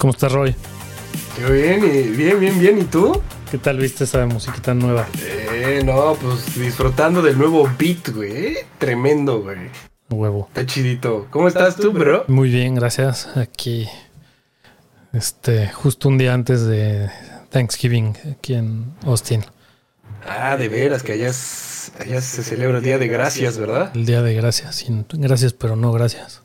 ¿Cómo estás, Roy? Qué bien, y bien, bien, bien. ¿Y tú? ¿Qué tal viste esa musiquita nueva? Eh, no, pues disfrutando del nuevo beat, güey. Tremendo, güey. Huevo. Está chidito. ¿Cómo estás tú, bro? Muy bien, gracias. Aquí, este, justo un día antes de Thanksgiving, aquí en Austin. Ah, de veras, que allá, es- allá se celebra el Día de Gracias, ¿verdad? El día de gracias. Gracias, pero no gracias.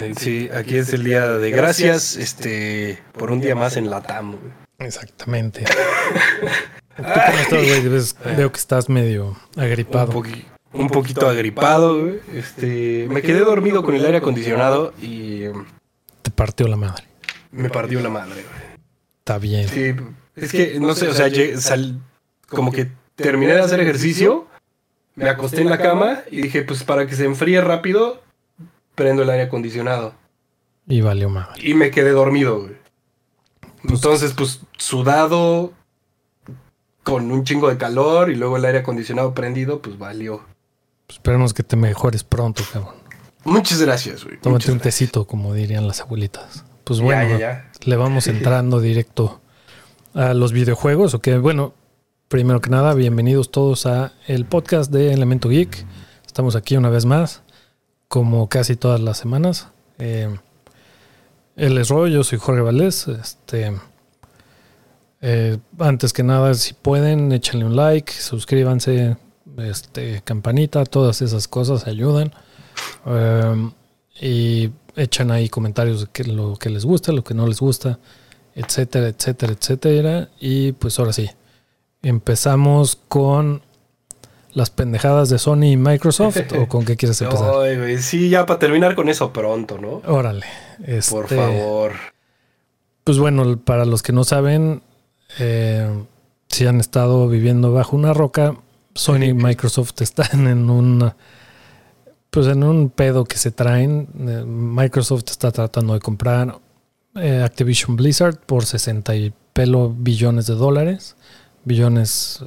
Eh, Sí, aquí es el Día de Gracias, este, por un día más en Latam, güey. Exactamente. ¿Tú cómo estás, güey? Ves- Veo que estás medio Un, agripado. poqui- un poquito agripado, güey. Este, me quedé dormido con el aire acondicionado y eh, Te partió la madre. me partió la madre, güey. Está bien. Sí, es que, no sé, o sea, sal- como que terminé de hacer ejercicio, me acosté en la cama y dije, pues para que se enfríe rápido, prendo el aire acondicionado. Y valió madre. Y me quedé dormido, güey. Entonces, pues, sudado, con un chingo de calor y luego el aire acondicionado prendido, pues valió. Pues esperemos que te mejores pronto, cabrón. Muchas gracias, güey. Tómate un gracias. tecito, como dirían las abuelitas. Pues bueno, ya, ya. le vamos entrando directo a los videojuegos. O que, bueno, primero que nada, bienvenidos todos a el podcast de Elemento Geek. Estamos aquí una vez más, como casi todas las semanas. Eh, él es Roy, yo soy Jorge Valdés. Este, eh, antes que nada, si pueden, échenle un like, suscríbanse, este, campanita, todas esas cosas ayudan. Um, y echan ahí comentarios de que lo que les gusta, lo que no les gusta, etcétera, etcétera, etcétera. Y pues ahora sí, empezamos con las pendejadas de Sony y Microsoft. ¿O con qué quieres empezar? Ay, sí, ya para terminar con eso pronto, ¿no? Órale. Por este, favor. Pues bueno, para los que no saben, eh, si han estado viviendo bajo una roca, Sony y Microsoft están en un pues en un pedo que se traen. Eh, Microsoft está tratando de comprar eh, Activision Blizzard por 60 y pelo billones de dólares, billones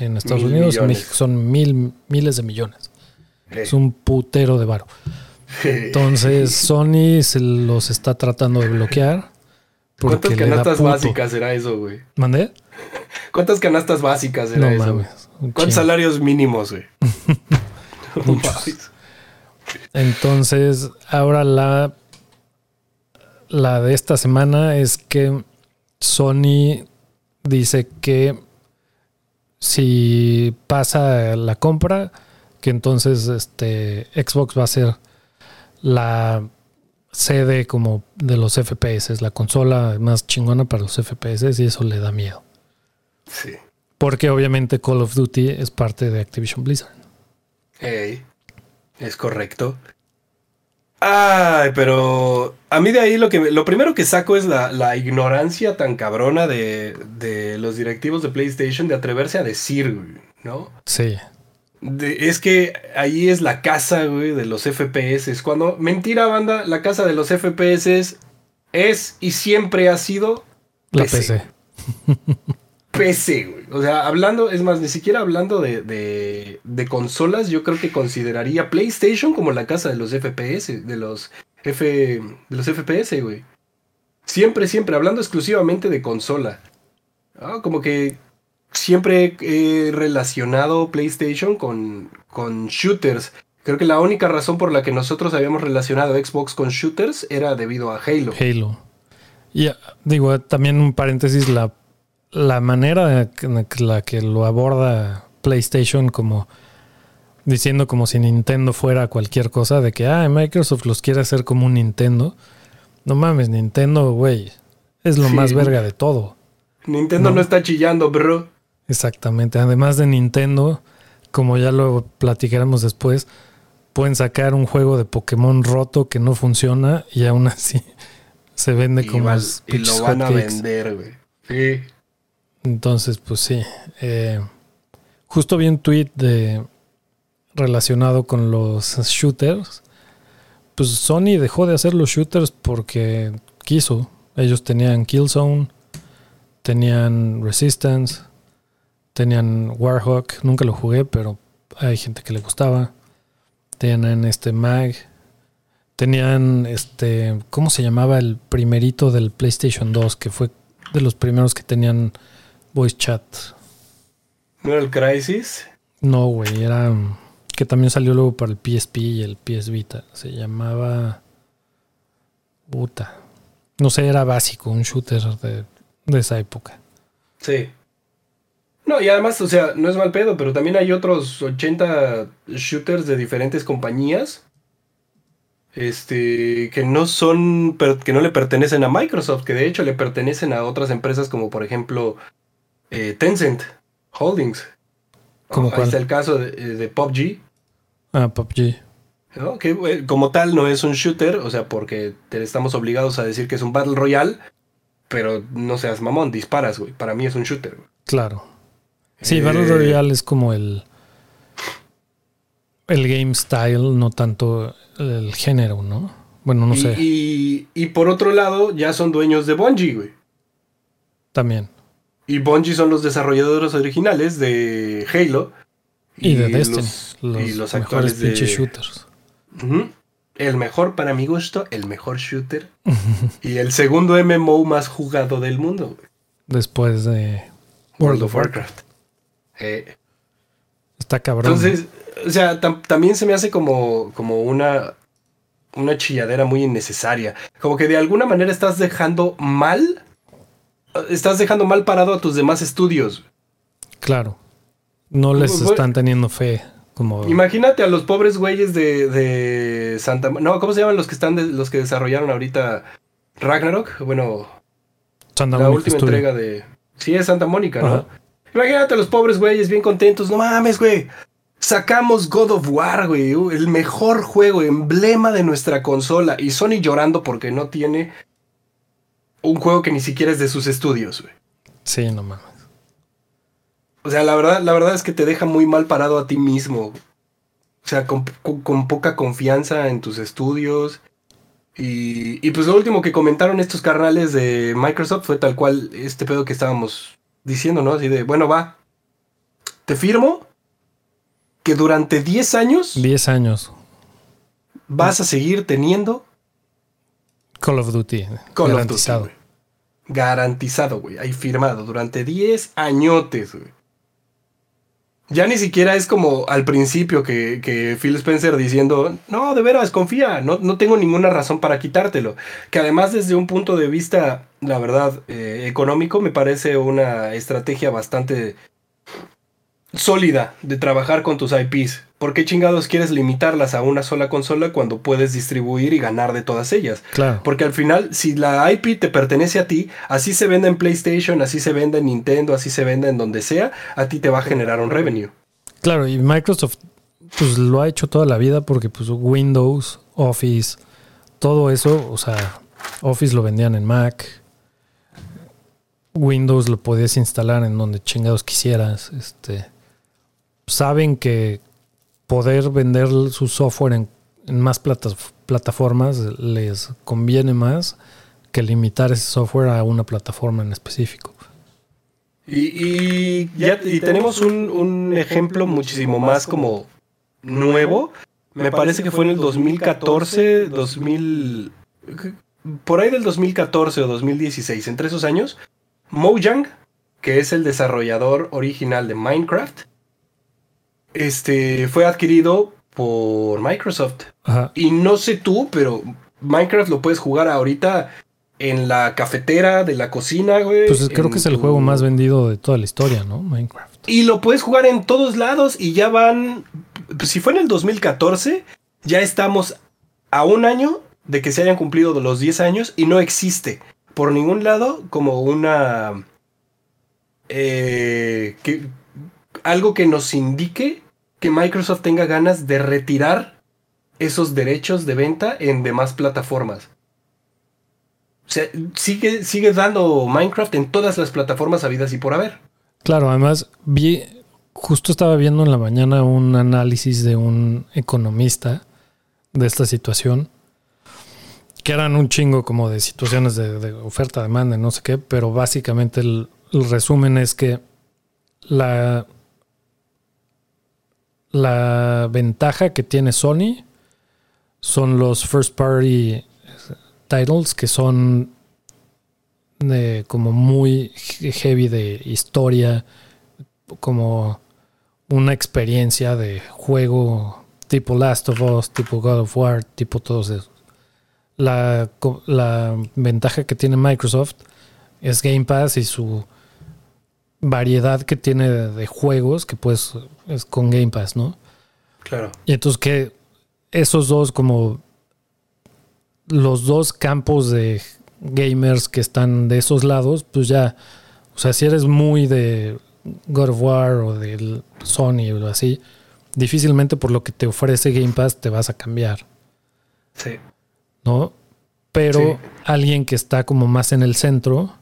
en Estados Mil Unidos, en. México son mil miles de millones. Es un putero de varo. Entonces Sony se los está tratando de bloquear. ¿Cuántas canastas básicas será eso, güey? ¿Mandé? ¿Cuántas canastas básicas será No eso? mames. ¿Cuántos salarios mínimos, güey? Muchos. Entonces, ahora la, la de esta semana es que Sony dice que si pasa la compra, que entonces este Xbox va a ser la sede como de los FPS, la consola más chingona para los FPS y eso le da miedo. Sí. Porque obviamente Call of Duty es parte de Activision Blizzard. Ey, es correcto. Ay, pero a mí de ahí lo que lo primero que saco es la, la ignorancia tan cabrona de, de los directivos de PlayStation de atreverse a decir, ¿no? Sí. De- es que ahí es la casa, güey, de los FPS. Cuando, mentira, banda, la casa de los FPS es y siempre ha sido La PC. PC. PC, güey. O sea, hablando, es más, ni siquiera hablando de, de, de consolas, yo creo que consideraría PlayStation como la casa de los FPS, de los F, de los FPS, güey. Siempre, siempre, hablando exclusivamente de consola. Ah, como que siempre he relacionado PlayStation con, con shooters. Creo que la única razón por la que nosotros habíamos relacionado Xbox con shooters era debido a Halo. Halo. Y ah, digo, también un paréntesis, la, la manera en la que lo aborda PlayStation como diciendo como si Nintendo fuera cualquier cosa, de que ah, Microsoft los quiere hacer como un Nintendo. No mames, Nintendo, güey, es lo Sí. más verga de todo. Nintendo No. no está chillando, bro. Exactamente. Además de Nintendo, como ya lo platicaremos después, pueden sacar un juego de Pokémon roto que no funciona y aún así se vende Y, como los y lo van a vender, güey. Sí. Entonces, pues sí. Eh, justo vi un tweet de relacionado con los shooters, pues Sony dejó de hacer los shooters porque quiso. Ellos tenían Killzone, tenían Resistance, tenían Warhawk, nunca lo jugué, pero hay gente que le gustaba. Tenían este Mag, tenían este, ¿cómo se llamaba el primerito del PlayStation 2 que fue de los primeros que tenían voice chat? ¿No era el Crisis? No, güey, era que también salió luego para el PSP y el PS Vita. Se llamaba puta. No sé, era básico, un shooter de, de esa época. Sí. No, y además, o sea, no es mal pedo, pero también hay otros 80 shooters de diferentes compañías. Este, que no son, que no le pertenecen a Microsoft, que de hecho le pertenecen a otras empresas como por ejemplo eh, Tencent Holdings. ¿Cómo Ahí está el caso de, de PUBG. Ah, PUBG. ¿no? Que eh, como tal no es un shooter, o sea, porque te estamos obligados a decir que es un Battle Royale, pero no seas mamón, disparas, güey. Para mí es un shooter. Güey. Claro. Sí, Battle Eh, Royale es como el el game style, no tanto el género, ¿no? Bueno, no y, sé. Y, y por otro lado, ya son dueños de Bungie, güey. También. Y Bungie son los desarrolladores originales de Halo. Y, de Destiny. los- Los, y los mejores actuales de... shooters. El mejor, para mi gusto, el mejor shooter. y el segundo MMO más jugado del mundo, güey. Después de World of Warcraft. Eh, Está cabrón. Entonces, o sea, tam- también se me hace como, como una, una chilladera muy innecesaria. Como que de alguna manera estás dejando mal, estás dejando mal parado a tus demás estudios. claro. No les Bu- están teniendo fe. Como Imagínate a los pobres güeyes de, de Santa... No, ¿cómo se llaman los que están de- los que desarrollaron ahorita Ragnarok? Bueno, Santa la última Studio. entrega de... Sí, es Santa Mónica, ¿no? Ajá. Imagínate los pobres güeyes bien contentos. No mames, güey. Sacamos God of War, güey. El mejor juego, emblema de nuestra consola. Y Sony llorando porque no tiene un juego que ni siquiera es de sus estudios, güey. Sí, no mames. O sea, la verdad, la verdad es que te deja muy mal parado a ti mismo. O sea, con, con- con poca confianza en tus estudios. Y, y pues lo último que comentaron estos carnales de Microsoft fue tal cual este pedo que estábamos diciendo, ¿no? Así de, bueno, va. Te firmo que durante 10 años 10 años. vas a seguir teniendo Call of Duty. Call of Duty, garantizado. Garantizado, güey. Ahí firmado. Durante 10 añotes, güey. Ya ni siquiera es como al principio que, que Phil Spencer diciendo, no, de veras, confía, no, no tengo ninguna razón para quitártelo. Que además desde un punto de vista, la verdad, eh, económico, me parece una estrategia bastante sólida de trabajar con tus IPs. ¿Por qué chingados quieres limitarlas a una sola consola cuando puedes distribuir y ganar de todas ellas? Claro. Porque al final, si la IP te pertenece a ti, así se vende en PlayStation, así se vende en Nintendo, así se vende en donde sea, a ti te va a generar un revenue. Claro, y Microsoft pues lo ha hecho toda la vida porque pues Windows, Office, todo eso, o sea, Office lo vendían en Mac. Windows lo podías instalar en donde chingados quisieras. Este, saben que poder vender su software en, más plata- plataformas les conviene más que limitar ese software a una plataforma en específico. Y, y ya y tenemos un, un ejemplo muchísimo más como nuevo. Me parece que fue en el 2014, 2000... Por ahí del 2014 o 2016, entre esos años, Mojang, que es el desarrollador original de Minecraft, este, fue adquirido por Microsoft. Ajá. Y no sé tú, pero Minecraft lo puedes jugar ahorita en la cafetera de la cocina, güey. Pues creo que es el tu- juego más vendido de toda la historia, ¿no? Minecraft. Y lo puedes jugar en todos lados y ya van... pues, si fue en el 2014, ya estamos a un año de que se hayan cumplido los 10 años y no existe por ningún lado como una... eh, que, algo que nos indique que Microsoft tenga ganas de retirar esos derechos de venta en demás plataformas. O sea, sigue, sigue dando Minecraft en todas las plataformas habidas y por haber. Claro, además vi justo estaba viendo en la mañana un análisis de un economista de esta situación, que eran un chingo como de situaciones de, oferta, demanda, no sé qué, pero básicamente el, resumen es que la, la ventaja que tiene Sony son los first party titles que son de como muy heavy de historia, como una experiencia de juego tipo Last of Us, tipo God of War, tipo todos esos. La, la ventaja que tiene Microsoft es Game Pass y su variedad que tiene de, juegos que pues es con Game Pass, ¿no? Claro. Y entonces que esos dos como los dos campos de gamers que están de esos lados, pues ya, o sea, si eres muy de God of War o del Sony o así, difícilmente por lo que te ofrece Game Pass te vas a cambiar. Sí. ¿No? Pero alguien que está como más en el centro,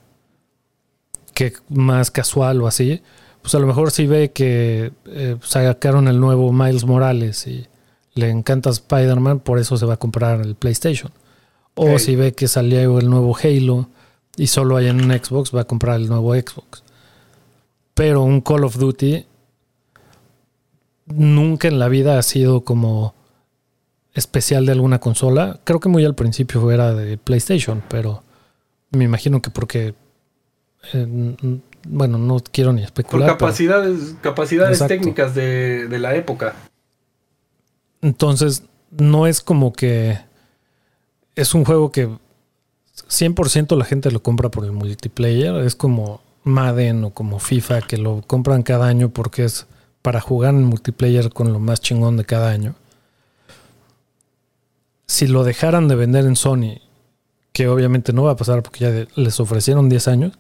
que más casual o así, pues a lo mejor si ve que eh, sacaron el nuevo Miles Morales y le encanta Spider-Man, por eso se va a comprar el PlayStation. O si ve que salió el nuevo Halo y solo hay en un Xbox, va a comprar el nuevo Xbox. Pero un Call of Duty nunca en la vida ha sido como especial de alguna consola. Creo que muy al principio era de PlayStation, pero me imagino que porque eh, bueno, no quiero ni especular. Por capacidades, capacidades técnicas de, de, la época. Entonces, no es como que es un juego que 100% la gente lo compra por el multiplayer. Es como Madden o como FIFA que lo compran cada año porque es para jugar en multiplayer con lo más chingón de cada año. Si lo dejaran de vender en Sony, que obviamente no va a pasar porque ya les ofrecieron 10 años,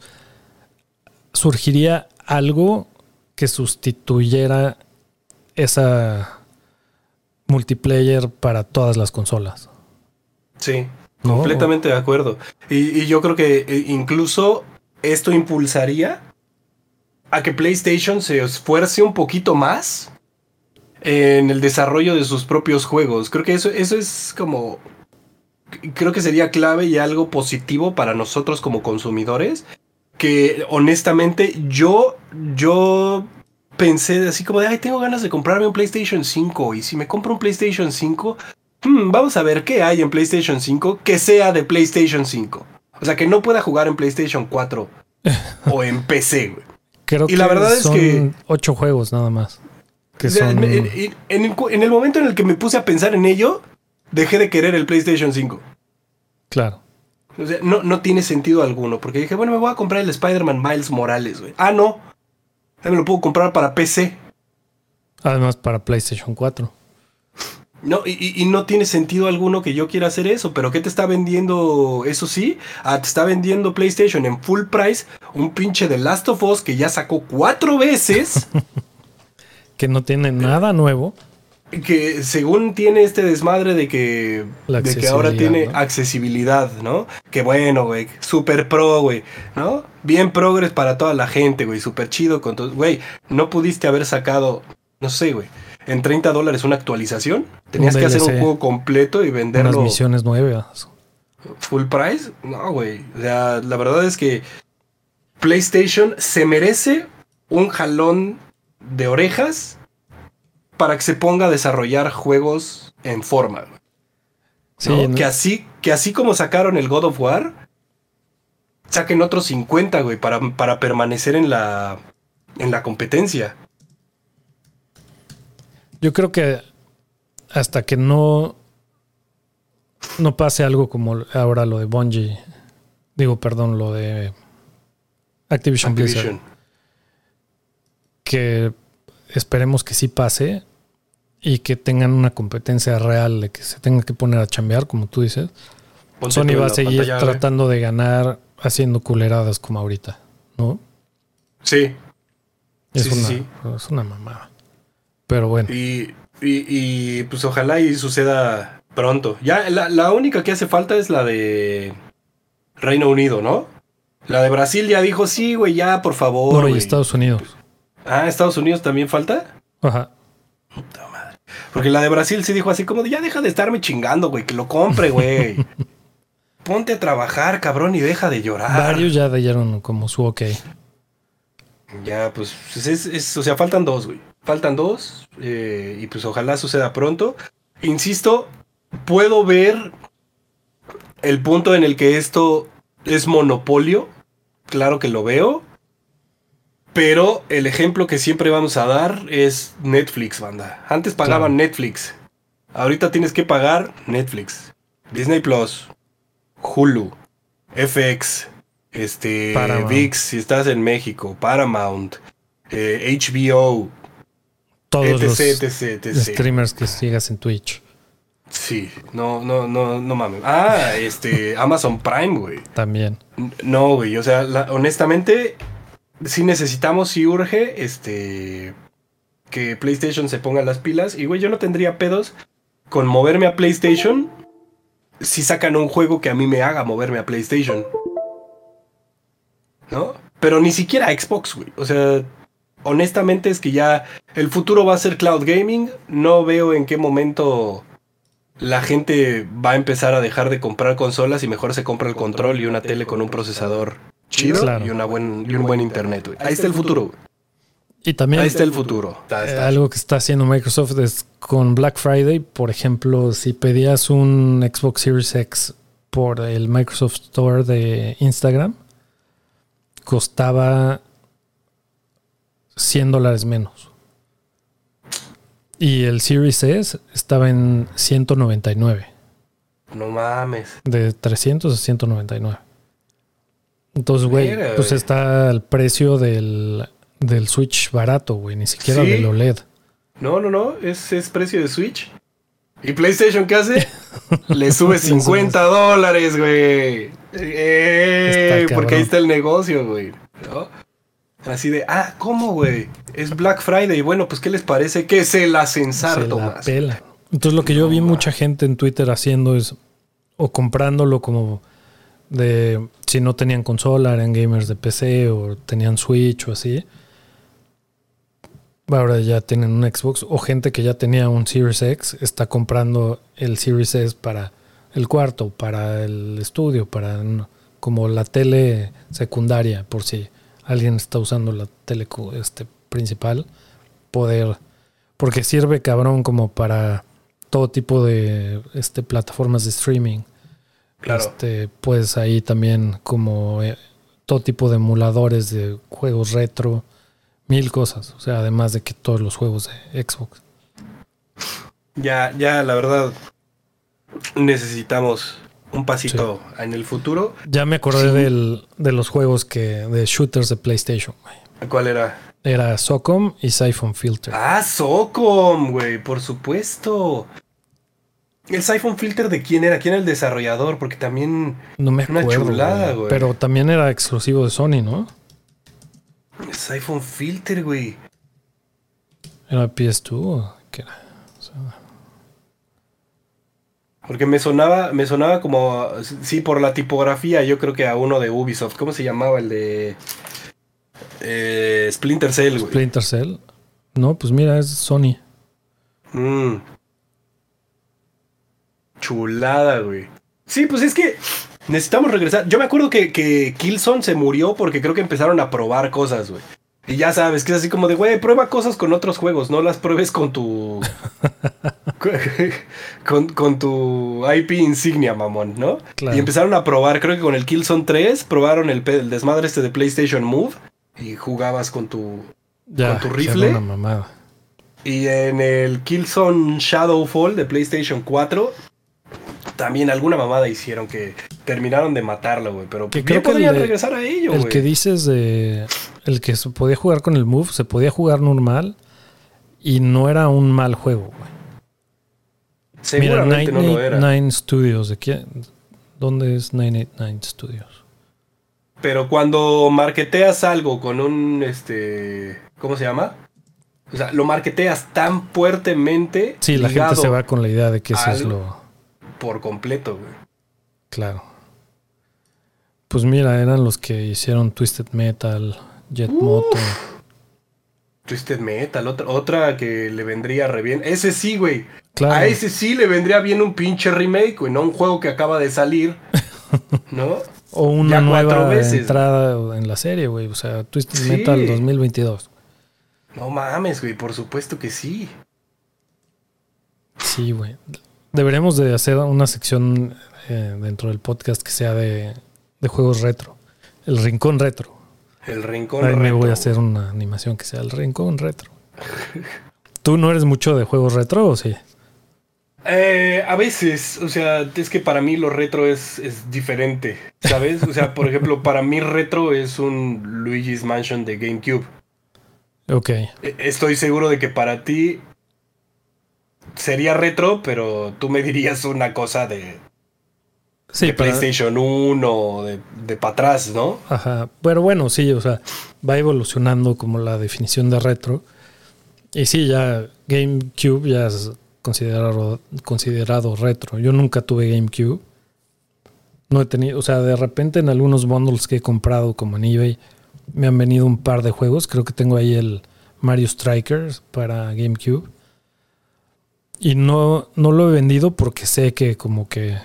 surgiría algo que sustituyera esa multiplayer para todas las consolas. Sí, completamente de acuerdo. Y, yo creo que eh, incluso esto impulsaría a que PlayStation se esfuerce un poquito más en el desarrollo de sus propios juegos. Creo que eso, eso es como... Creo que sería clave y algo positivo para nosotros como consumidores. Que honestamente yo, yo pensé así como de, ay, tengo ganas de comprarme un PlayStation 5. Y si me compro un PlayStation 5, Hmm, vamos a ver qué hay en PlayStation 5 que sea de PlayStation 5. O sea, que no pueda jugar en PlayStation 4 o en PC, güey. Creo y la verdad es que. Ocho juegos nada más. Que son... en, el, momento en el que me puse a pensar en ello, dejé de querer el PlayStation 5. Claro. O sea, no, no tiene sentido alguno. Porque dije, bueno, me voy a comprar el Spider-Man Miles Morales, güey. Ah, no. Ya me lo puedo comprar para PC. Además, para PlayStation 4. No, y, no tiene sentido alguno que yo quiera hacer eso, pero ¿qué te está vendiendo? Eso sí, ah, te está vendiendo PlayStation en full price un pinche de Last of Us que ya sacó cuatro veces. que no tiene nada nuevo. Que según tiene este desmadre de que, de que ahora tiene accesibilidad, ¿no? Que bueno, güey, super pro, güey, ¿no? Bien progres para toda la gente, güey, super chido con todo. Güey, no pudiste haber sacado, no sé, güey en 30 dólares una actualización. Tenías que hacer un juego completo y venderlo. Unas misiones nuevas. Full price. No, güey. O sea, la verdad es que PlayStation se merece un jalón de orejas para que se ponga a desarrollar juegos en forma. Sí, que, así, que así como sacaron el God of War, saquen otros 50, güey, para, para permanecer en la, en la competencia. Yo creo que hasta que no, no pase algo como ahora lo de Bungie, digo, perdón, lo de Activision, Blizzard, que esperemos que sí pase y que tengan una competencia real de que se tenga que poner a chambear, como tú dices. Sony va a seguir tratando de ganar haciendo culeradas como ahorita, ¿no? Sí. Es, una, es una mamada. Pero bueno. Y, y, pues ojalá y suceda pronto. Ya la, única que hace falta es la de Reino Unido, ¿no? La de Brasil ya dijo, sí, güey, ya, por favor. No, y Estados Unidos. Ah, Estados Unidos también falta. Ajá. Puta madre. Porque la de Brasil sí dijo así como de ya deja de estarme chingando, güey, que lo compre, güey. Ponte a trabajar, cabrón, y deja de llorar. Varios ya dieron como su ok. Ya, pues, pues es, es- o sea, faltan dos, güey. Faltan dos, eh, y pues ojalá suceda pronto. Insisto, puedo ver el punto en el que esto es monopolio. Claro que lo veo. Pero el ejemplo que siempre vamos a dar es Netflix, banda. Antes pagaban Claro. Netflix. Ahorita tienes que pagar Netflix. Disney Plus. Hulu. FX. Este. Paramount. VIX, si estás en México. Paramount. eh, HBO. Todos los etc, etc, etc. streamers que sigas en Twitch Sí, no, no, no, no mames. Ah, este, Amazon Prime, güey. también. No, güey, o sea, la- honestamente, sí necesitamos, sí urge, este, que PlayStation se ponga las pilas. Y, güey, yo no tendría pedos con moverme a PlayStation si sacan un juego que a mí me haga moverme a PlayStation. ¿No? Pero ni siquiera a Xbox, güey. O sea, honestamente es que ya el futuro va a ser cloud gaming. No veo en qué momento la gente va a empezar a dejar de comprar consolas y mejor se compra el control y una tele con un procesador chido Claro. y, una buen, y un buen internet. Ahí está el futuro. Y también Ahí está el futuro. Está- eh, está- algo que está haciendo Microsoft es con Black Friday, por ejemplo, si pedías un Xbox Series X por el Microsoft Store de Instagram, costaba 100 dólares menos. Y el Series S estaba en 199. No mames. De 300 a 199. Entonces, güey, pues está el precio del, del Switch barato, güey, ni siquiera Sí. del OLED. No, no, no. Es, es precio de Switch. ¿Y PlayStation qué hace? Le sube 50 dólares, güey. Eh, porque ahí está el negocio, güey. ¿No? Así de, ah, ¿cómo, güey? Es Black Friday. Bueno, pues, ¿qué les parece? Que se la Se censarto la más. pela. Entonces, lo que yo No, vi mucha gente en Twitter haciendo es o comprándolo como de si no tenían consola, eran gamers de PC o tenían Switch o así. Ahora ya tienen un Xbox o gente que ya tenía un Series X está comprando el Series S para el cuarto, para el estudio, para como la tele secundaria, por si alguien está usando la tele este, principal, poder, porque sirve cabrón como para todo tipo de este, plataformas de streaming. Claro. Este, pues ahí también como eh, todo tipo de emuladores de juegos retro, mil cosas. O sea, además de que todos los juegos de Xbox. Ya, ya, la verdad, necesitamos un pasito en el futuro. Ya me acordé Sí. del, de los juegos que de shooters de PlayStation. güey. ¿Cuál era? Era Socom y Siphon Filter. Ah, Socom, güey, por supuesto. ¿El Siphon Filter de quién era? ¿Quién era el desarrollador? Porque también no me una acuerdo. chulada, güey. güey. Pero también era exclusivo de Sony, ¿no? el Siphon Filter, güey. Era PS2 o qué era. O sea, Porque me sonaba, me sonaba como, sí, por la tipografía, yo creo que a uno de Ubisoft. ¿Cómo se llamaba el de eh, Splinter Cell, güey? Splinter Cell. No, pues mira, es Sony. Mm. Chulada, güey. Sí, pues es que necesitamos regresar. Yo me acuerdo que, que Killzone se murió porque creo que empezaron a probar cosas, güey. Y ya sabes, que es así como de, güey, prueba cosas con otros juegos, no las pruebes con tu... con, con tu IP insignia, mamón, ¿no? Claro. Y empezaron a probar, creo que con el Killzone 3, probaron el, desmadre este de PlayStation Move y jugabas con tu... Ya, ¿Con tu rifle? una mamada. Y en el Killzone Shadowfall de PlayStation 4, también alguna mamada hicieron que terminaron de matarlo, güey. Pero Que creo que podrían el regresar a ello, El que dices de. El que se podía jugar con el Move, se podía jugar normal y no era un mal juego, güey. Mira, Seguramente no lo era. 989 Studios. ¿de quién? ¿Dónde es 989 Studios? Pero cuando marketeas algo con un, este, ¿cómo se llama? O sea, lo marketeas tan fuertemente Sí, la gente se va con la idea de que eso es lo. por completo, güey. Claro. Pues mira, eran los que hicieron Twisted Metal, Jet Moto. Twisted Metal, otra, otra que le vendría re bien. Ese sí, güey. A ese sí le vendría bien un pinche remake, güey, no un juego que acaba de salir. ¿No? o una nueva entrada en la serie, güey. O sea, Twisted Metal 2022. No mames, güey, por supuesto que sí. Sí, güey. Deberíamos de hacer una sección eh, dentro del podcast que sea de, de, juegos retro. El rincón retro. El rincón Ahí me voy a hacer una animación que sea el rincón retro. ¿Tú no eres mucho de juegos retro o sí? Eh, a veces, o sea, es que para mí lo retro es, es, diferente, ¿sabes? O sea, por ejemplo, para mí retro es un Luigi's Mansion de GameCube. Ok. E, estoy seguro de que para ti sería retro, pero tú me dirías una cosa de, sí, PlayStation 1, de, de para atrás, ¿no? Ajá. Pero bueno, sí, o sea, va evolucionando como la definición de retro. Y sí, ya GameCube ya es considerado, considerado retro. Yo nunca tuve GameCube. No he tenido, o sea, de repente en algunos bundles que he comprado como en eBay me han venido un par de juegos. Creo que tengo ahí el Mario Strikers para GameCube. Y no, no lo he vendido porque sé que como que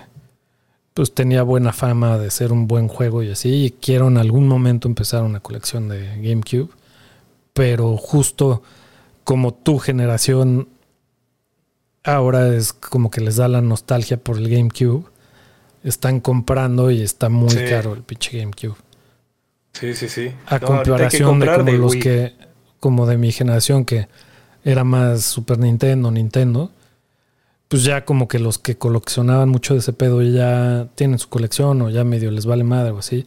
pues tenía buena fama de ser un buen juego y así. Y quiero en algún momento empezar una colección de GameCube. Pero justo como tu generación ahora es como que les da la nostalgia por el GameCube. Están comprando y está muy caro el pinche GameCube. Sí, sí, sí. A comparación de como los que, como de mi generación que era más Super Nintendo, Nintendo, pues ya como que los que coleccionaban mucho de ese pedo ya tienen su colección o ya medio les vale madre o así.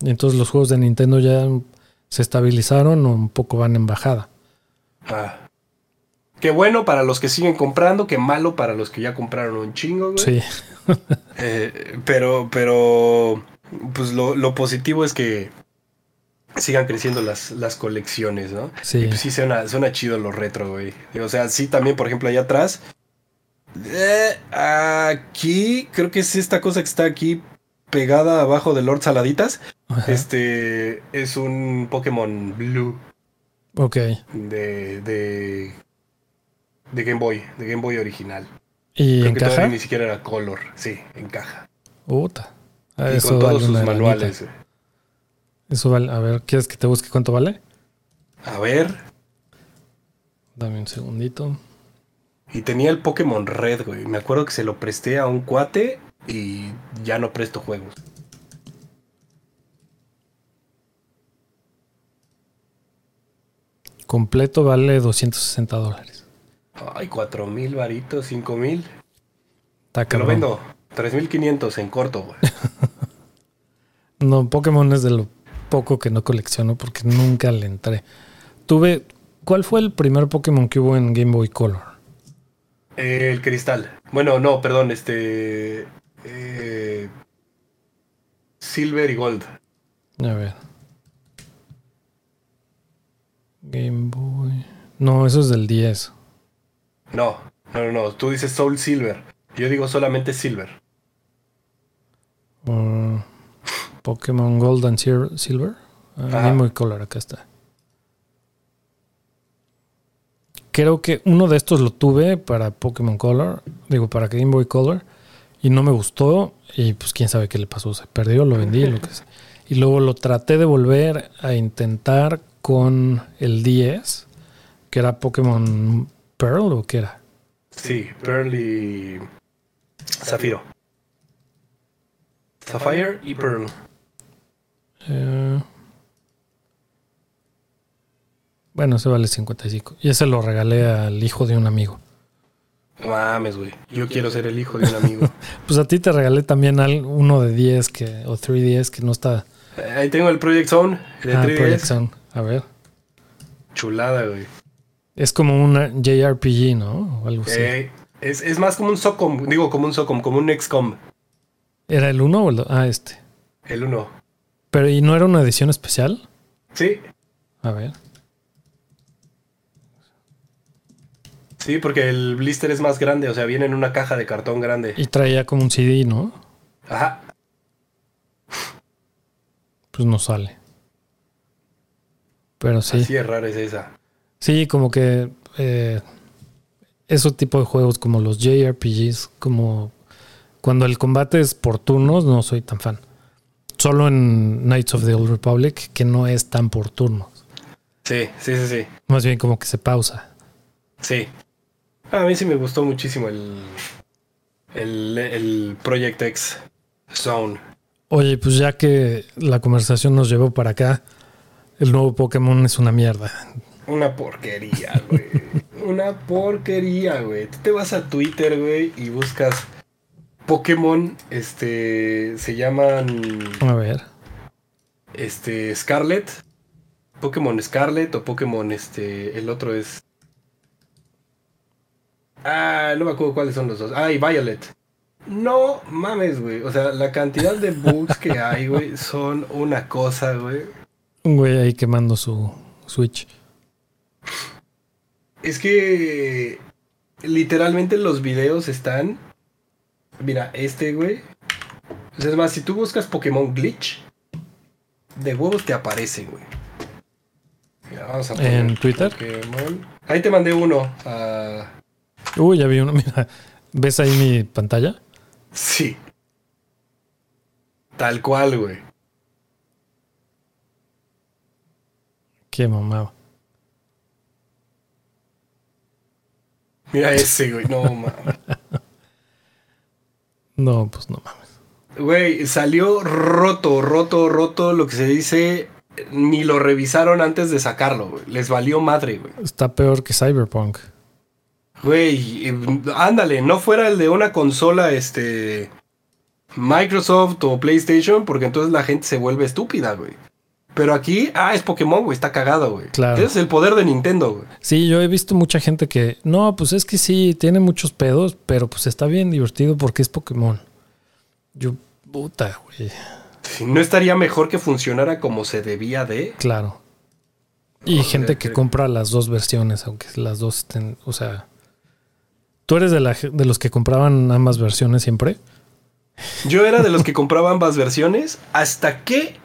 Y entonces los juegos de Nintendo ya se estabilizaron o un poco van en bajada. Ah. Qué bueno para los que siguen comprando, qué malo para los que ya compraron un chingo, güey. Sí. Eh, pero, pero, pues lo, positivo es que sigan creciendo las, las colecciones, ¿no? Sí. Y pues sí suena, suena chido lo retro, güey. O sea, sí también, por ejemplo, allá atrás. Eh, aquí, creo que es esta cosa que está aquí pegada abajo de Lord Saladitas. Este es un Pokémon Blue. Ok. De, de de Game Boy, de Game Boy original. ¿Y Creo encaja? ni siquiera era color, sí, encaja. Puta. Ah, y con todos sus manuales. Eso vale. A ver, ¿quieres que te busque cuánto vale? A ver. Dame un segundito. Y tenía el Pokémon Red, güey. Me acuerdo que se lo presté a un cuate y ya no presto juegos. Completo vale 260 dólares. Ay, cuatro mil varitos, cinco mil. Te lo vendo. 3500 en corto, güey. no, Pokémon es de lo poco que no colecciono porque nunca le entré. Tuve. ¿Cuál fue el primer Pokémon que hubo en Game Boy Color? El cristal. Bueno, no, perdón, este. Eh, Silver y Gold. A ver. Game Boy. No, eso es del 10. No, no, no, no. Tú dices Soul Silver. Yo digo solamente Silver. Uh, Pokémon Gold and Silver. Ah, muy color, acá está. Creo que uno de estos lo tuve para Pokémon Color, digo, para Game Boy Color, y no me gustó. Y pues quién sabe qué le pasó, se perdió, lo vendí, lo que sea. Y luego lo traté de volver a intentar con el 10, que era Pokémon Pearl o qué era? Sí, Pearl y Zafiro. Sapphire y Pearl. Eh, bueno, ese vale 55. Y ese lo regalé al hijo de un amigo. mames, güey. Yo quiero ser el hijo de un amigo. pues a ti te regalé también uno de 10 que, o 3DS que no está. Ahí tengo el Project Zone. El ah, Project Zone. A ver. Chulada, güey. Es como un JRPG, ¿no? O algo así. Eh, es, más como un SOCOM, digo, como un SOCOM, como un XCOM. ¿Era el 1 o el 2? Ah, este. El 1. ¿Pero y no era una edición especial? Sí. A ver. Sí, porque el blister es más grande, o sea, viene en una caja de cartón grande. Y traía como un CD, ¿no? Ajá. Pues no sale. Pero sí. Así es rara es esa. Sí, como que eh, ese tipo de juegos como los JRPGs, como cuando el combate es por turnos, no soy tan fan. Solo en Knights of the Old Republic, que no es tan por turnos. Sí, sí, sí, sí. Más bien como que se pausa. Sí. A mí sí me gustó muchísimo el, el, el Project X Zone. Oye, pues ya que la conversación nos llevó para acá, el nuevo Pokémon es una mierda. Una porquería, güey. una porquería, güey. Tú te vas a Twitter, güey, y buscas Pokémon, este, se llaman... A ver. Este, Scarlet. Pokémon Scarlet o Pokémon, este, el otro es... Ah, no me acuerdo cuáles son los dos. Ah, y Violet. No mames, güey. O sea, la cantidad de bugs que hay, güey, son una cosa, güey. Un güey ahí quemando su Switch. Es que literalmente los videos están. Mira, este, güey. Sea, es más, si tú buscas Pokémon Glitch, de huevos te aparece, güey. Mira, vamos a poner ¿En Twitter? Pokémon. Ahí te mandé uno. a... Uy, ya vi uno. Mira, ¿ves ahí mi pantalla? Sí. Tal cual, güey. Qué mamado. Mira ese, güey. No mames. No, pues no mames. Güey, salió roto, roto, roto. Lo que se dice, ni lo revisaron antes de sacarlo, güey. Les valió madre, güey. Está peor que Cyberpunk. Güey, eh, ándale, no fuera el de una consola, este. Microsoft o PlayStation, porque entonces la gente se vuelve estúpida, güey. Pero aquí, ah, es Pokémon, güey, está cagado, güey. Claro. Es el poder de Nintendo, güey. Sí, yo he visto mucha gente que, no, pues es que sí, tiene muchos pedos, pero pues está bien divertido porque es Pokémon. Yo, puta, güey. No estaría mejor que funcionara como se debía de. Claro. Y gente que compra las dos versiones, aunque las dos estén, o sea... ¿Tú eres de, la, ge- de los que compraban ambas versiones siempre? Yo era de los que compraba ambas versiones hasta que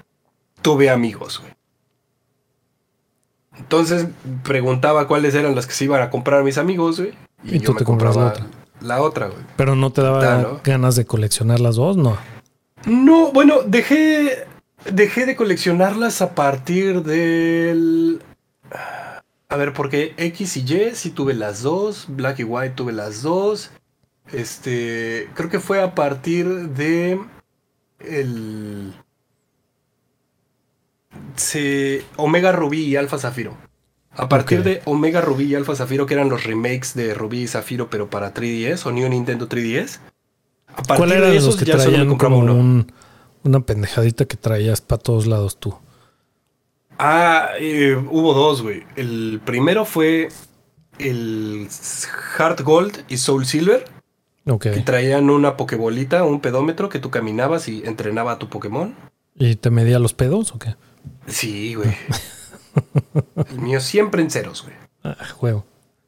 tuve amigos, güey. Entonces preguntaba cuáles eran las que se iban a comprar mis amigos, güey. Y tú te comprabas la otra. La otra, güey. Pero no te daba ganas de coleccionar las dos, no. No, bueno, dejé. Dejé de coleccionarlas a partir del. A ver, porque X y Y sí tuve las dos. Black y White tuve las dos. Este. Creo que fue a partir de. El. Se, Omega Rubí y Alfa Zafiro. A partir de Omega Rubí y Alfa Zafiro, que eran los remakes de Rubí y Zafiro, pero para 3DS o New Nintendo 3DS. A partir ¿Cuál eran de los que ya traían como uno. un- una pendejadita que traías para todos lados tú? Ah, eh, hubo dos, güey. El primero fue el Heart Gold y Soul Silver, Ok. que traían una pokebolita, un pedómetro que tú caminabas y entrenaba a tu Pokémon. ¿Y te medía los pedos o qué? Sí, güey. el mío siempre en ceros, güey. Ah, juego.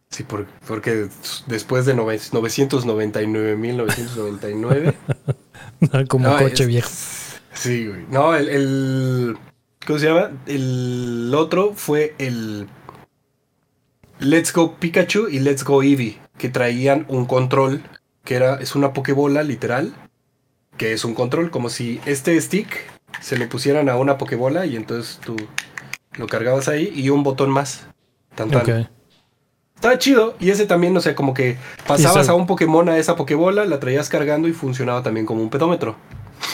Sí, por- porque después de nove- 999.999... como No, coche es- viejo. Sí, güey. No, el, el- ¿Cómo se llama? El otro fue el. Let's Go Pikachu y Let's Go Eevee. Que traían un control. Que era. Es una Pokébola, literal. Que es un control. Como si este stick se le pusieran a una Pokébola. Y entonces tú lo cargabas ahí. Y un botón más. Tan, tan. Ok. Estaba chido. Y ese también, o sea, como que pasabas a un Pokémon a esa Pokébola, la traías cargando y funcionaba también como un pedómetro.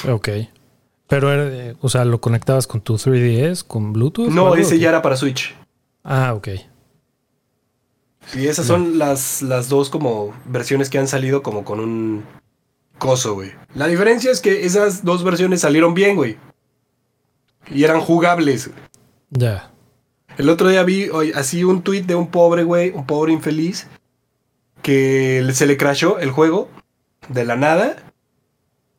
Ok. Pero, era, o sea, ¿lo conectabas con tu 3DS, con Bluetooth? No, ese ya era para Switch. Ah, ok. Sí, esas son las, las dos como versiones que han salido como con un coso, güey. La diferencia es que esas dos versiones salieron bien, güey. Y eran jugables. Ya. El otro día vi así un tweet de un pobre, güey, un pobre infeliz, que se le crashó el juego de la nada.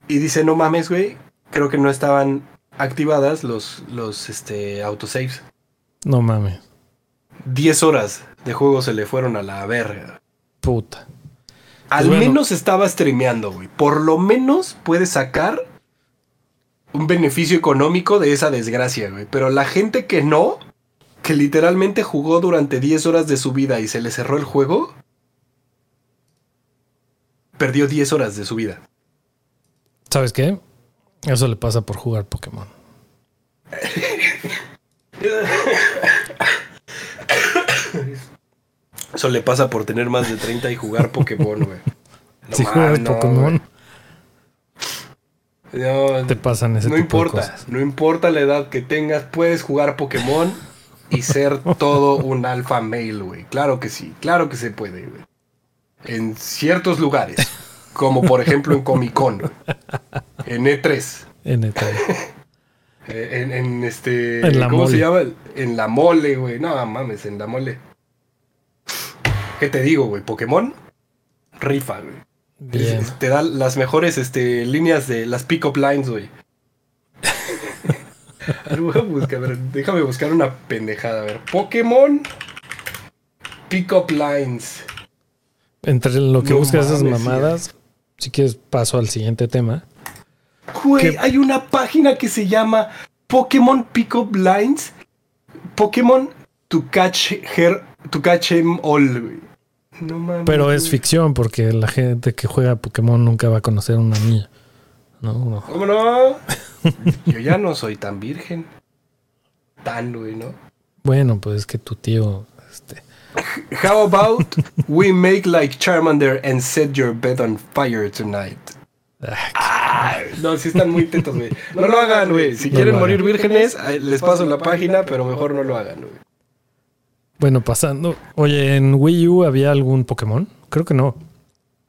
Y dice, no mames, güey, creo que no estaban activadas los, los este, autosaves. No mames. 10 horas de juego se le fueron a la verga. Puta. Al bueno. menos estaba streameando, güey. Por lo menos puede sacar un beneficio económico de esa desgracia, güey. Pero la gente que no, que literalmente jugó durante 10 horas de su vida y se le cerró el juego, perdió 10 horas de su vida. ¿Sabes qué? Eso le pasa por jugar Pokémon. Eso le pasa por tener más de 30 y jugar Pokémon, güey. si juegas Pokémon, no, te pasan ese no tipo importa, de cosas. No importa la edad que tengas, puedes jugar Pokémon y ser todo un alfa male, güey. Claro que sí, claro que se puede, güey. En ciertos lugares, como por ejemplo en Comic Con, en E3. En E3. Eh, En, en este. En la ¿Cómo se llama? En la mole, güey. No mames, en la mole. ¿Qué te digo, güey? Pokémon rifa, güey. Bien. Te da las mejores este, líneas de las pick-up lines, güey. A ver, voy a buscar, a ver, déjame buscar una pendejada. A ver, Pokémon pick-up lines. Entre lo que No buscas esas mamadas, si quieres paso al siguiente tema. Güey, ¿Qué? hay una página que se llama Pokémon Pick-up Lines. Pokémon to catch her, to catch em all, güey. No mames. Pero es ficción porque la gente que juega Pokémon nunca va a conocer a una niña. No, no. ¿Cómo no? Yo ya no soy tan virgen. Tan, güey, ¿no? Bueno, pues es que tu tío... Este, How about we make like Charmander and set your bed on fire tonight? ah, no, sí están muy tetos, güey. No lo hagan, güey. Si No quieren morir vírgenes, les paso la página, pero mejor no lo hagan, güey. bueno, pasando. Oye, ¿en Wii U había algún Pokémon? Creo que no.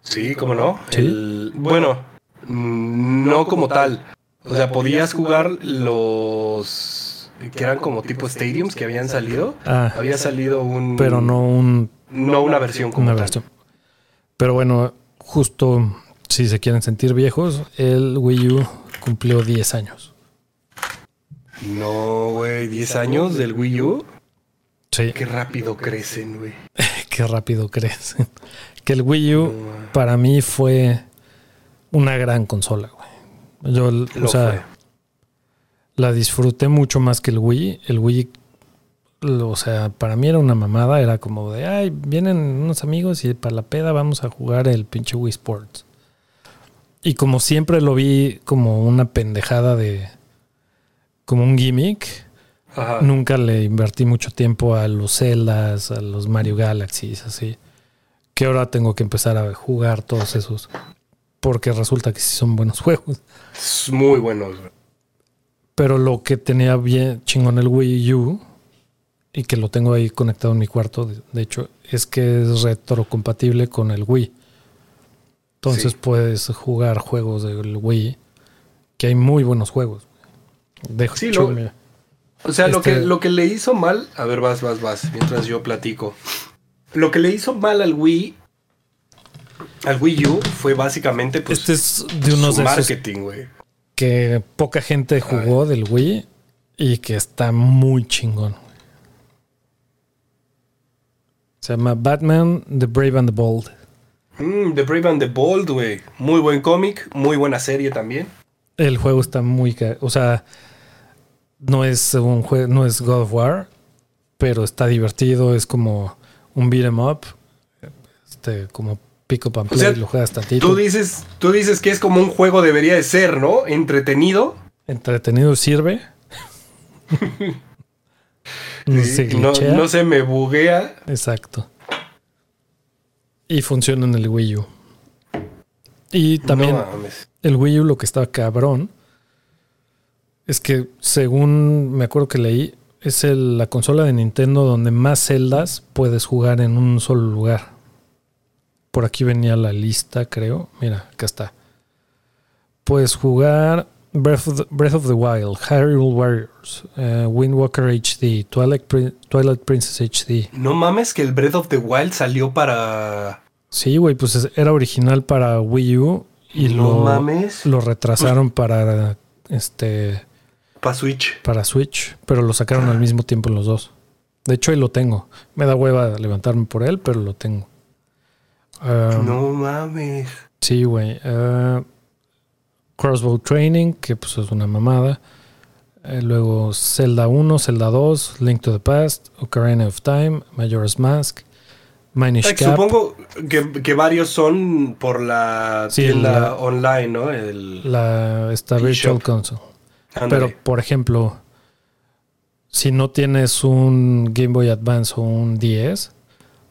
Sí, ¿cómo no? ¿Sí? El- bueno, no como tal. O sea, podías jugar los que eran como tipo stadiums que habían salido. Ah, Había salido un... pero no un, No una versión como una tal. versión. Pero bueno, justo si se quieren sentir viejos, el Wii U cumplió 10 años. No, güey, 10 años del Wii U. Sí, Qué rápido crecen, güey. qué rápido crees. que el Wii No, U para mí fue una gran consola, güey. Yo, Lo o sea, fue. la disfruté mucho más que el Wii. El Wii, o sea, para mí era una mamada. Era como de, ay, vienen unos amigos y para la peda vamos a jugar el pinche Wii Sports. Y como siempre lo vi como una pendejada de, como un gimmick, Ajá. nunca le invertí mucho tiempo a los Zeldas, a los Mario Galaxies, así. Que ahora tengo que empezar a jugar todos esos. Porque resulta que sí son buenos juegos. Muy buenos. Pero lo que tenía bien chingón el Wii U, y que lo tengo ahí conectado en mi cuarto, de hecho, es que es retrocompatible con el Wii. Entonces Sí. puedes jugar juegos del Wii, que hay muy buenos juegos. De Sí, hecho, lo- O sea, lo, Este- que, lo que le hizo mal. A ver, vas, vas, vas. Mientras yo platico. Lo que le hizo mal al Wii. Al Wii U fue básicamente. Pues, este es de unos su de esos marketing, güey. que poca gente jugó del Wii y que está muy chingón. Se llama Batman, The Brave and the Bold. Mm, the Brave and the Bold, güey. Muy buen cómic, muy buena serie también. El juego está muy... O sea, no es un juego, no es God of War, pero está divertido, es como un beat 'em up, este, como pick up and O play, sea, lo juegas tantito. Tú dices, tú dices que es como un juego debería de ser, ¿no? Entretenido. Entretenido sirve. no se no, glitchea. no se me buguea. Exacto. Y funciona en el Wii U. Y también No el Wii U lo que estaba cabrón es que según me acuerdo que leí, es el- la consola de Nintendo donde más celdas puedes jugar en un solo lugar. Por aquí venía la lista, creo. Mira, acá está. Puedes jugar Breath of the, Breath of the Wild, Hyrule Warriors, eh, Wind Walker HD, Twilight Princess HD. No mames que el Breath of the Wild salió para. Sí, güey, pues es- era original para Wii U y no lo, mames. lo retrasaron para este Para Switch. para Switch, pero lo sacaron al mismo tiempo los dos. De hecho, ahí lo tengo. Me da hueva levantarme por él, pero lo tengo. Ah, no mames. Sí, güey. Ah, Crossbow Training, que pues es una mamada. Eh, luego Zelda 1, Zelda 2, Link to the Past, Ocarina of Time, Majora's Mask, Supongo que, que varios son por la Sí, tienda la- online, ¿no? El, la, esta Virtual. Console. Pero, por ejemplo, si no tienes un Game Boy Advance o un 10,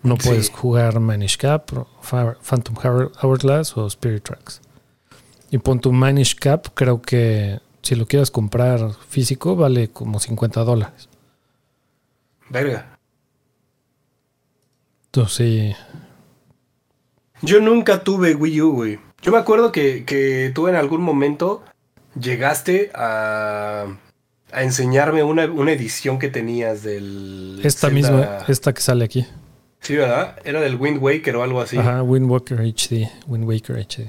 no Sí. puedes jugar Manish Cap, Phantom Hour- Hourglass o Spirit Tracks. Y pon tu Manish Cap, creo que si lo quieres comprar físico, vale como 50 dólares. Verga. Sí, Yo nunca tuve Wii U, güey. Yo me acuerdo que, que tú en algún momento llegaste a, a enseñarme una, una edición que tenías del. esta Zelda- misma, esta que sale aquí. Sí, ¿verdad? Era del Wind Waker o algo así. Ajá, Wind Waker HD. Wind Waker HD.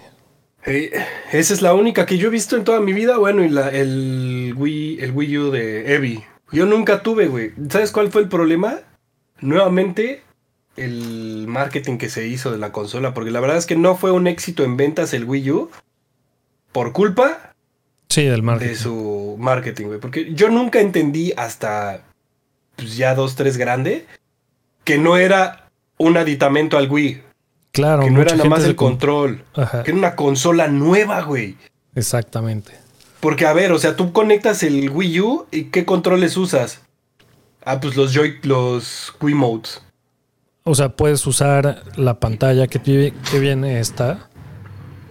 Esa es la única que yo he visto en toda mi vida. Bueno, y la, el, Wii, el Wii U de Eevee. Yo nunca tuve, güey. ¿Sabes cuál fue el problema? Nuevamente, el marketing que se hizo de la consola. Porque la verdad es que no fue un éxito en ventas el Wii U. Por culpa Sí, del de marketing. su marketing, güey. Porque yo nunca entendí hasta pues, ya dos, tres grande que no era un aditamento al Wii. Claro, Que no era nada más el control. Ajá, Que era una consola nueva, güey. exactamente. Porque, a ver, o sea, tú conectas el Wii U y ¿qué controles usas? Ah, pues los Joy, los Wiimotes. O sea, puedes usar la pantalla que, que viene esta,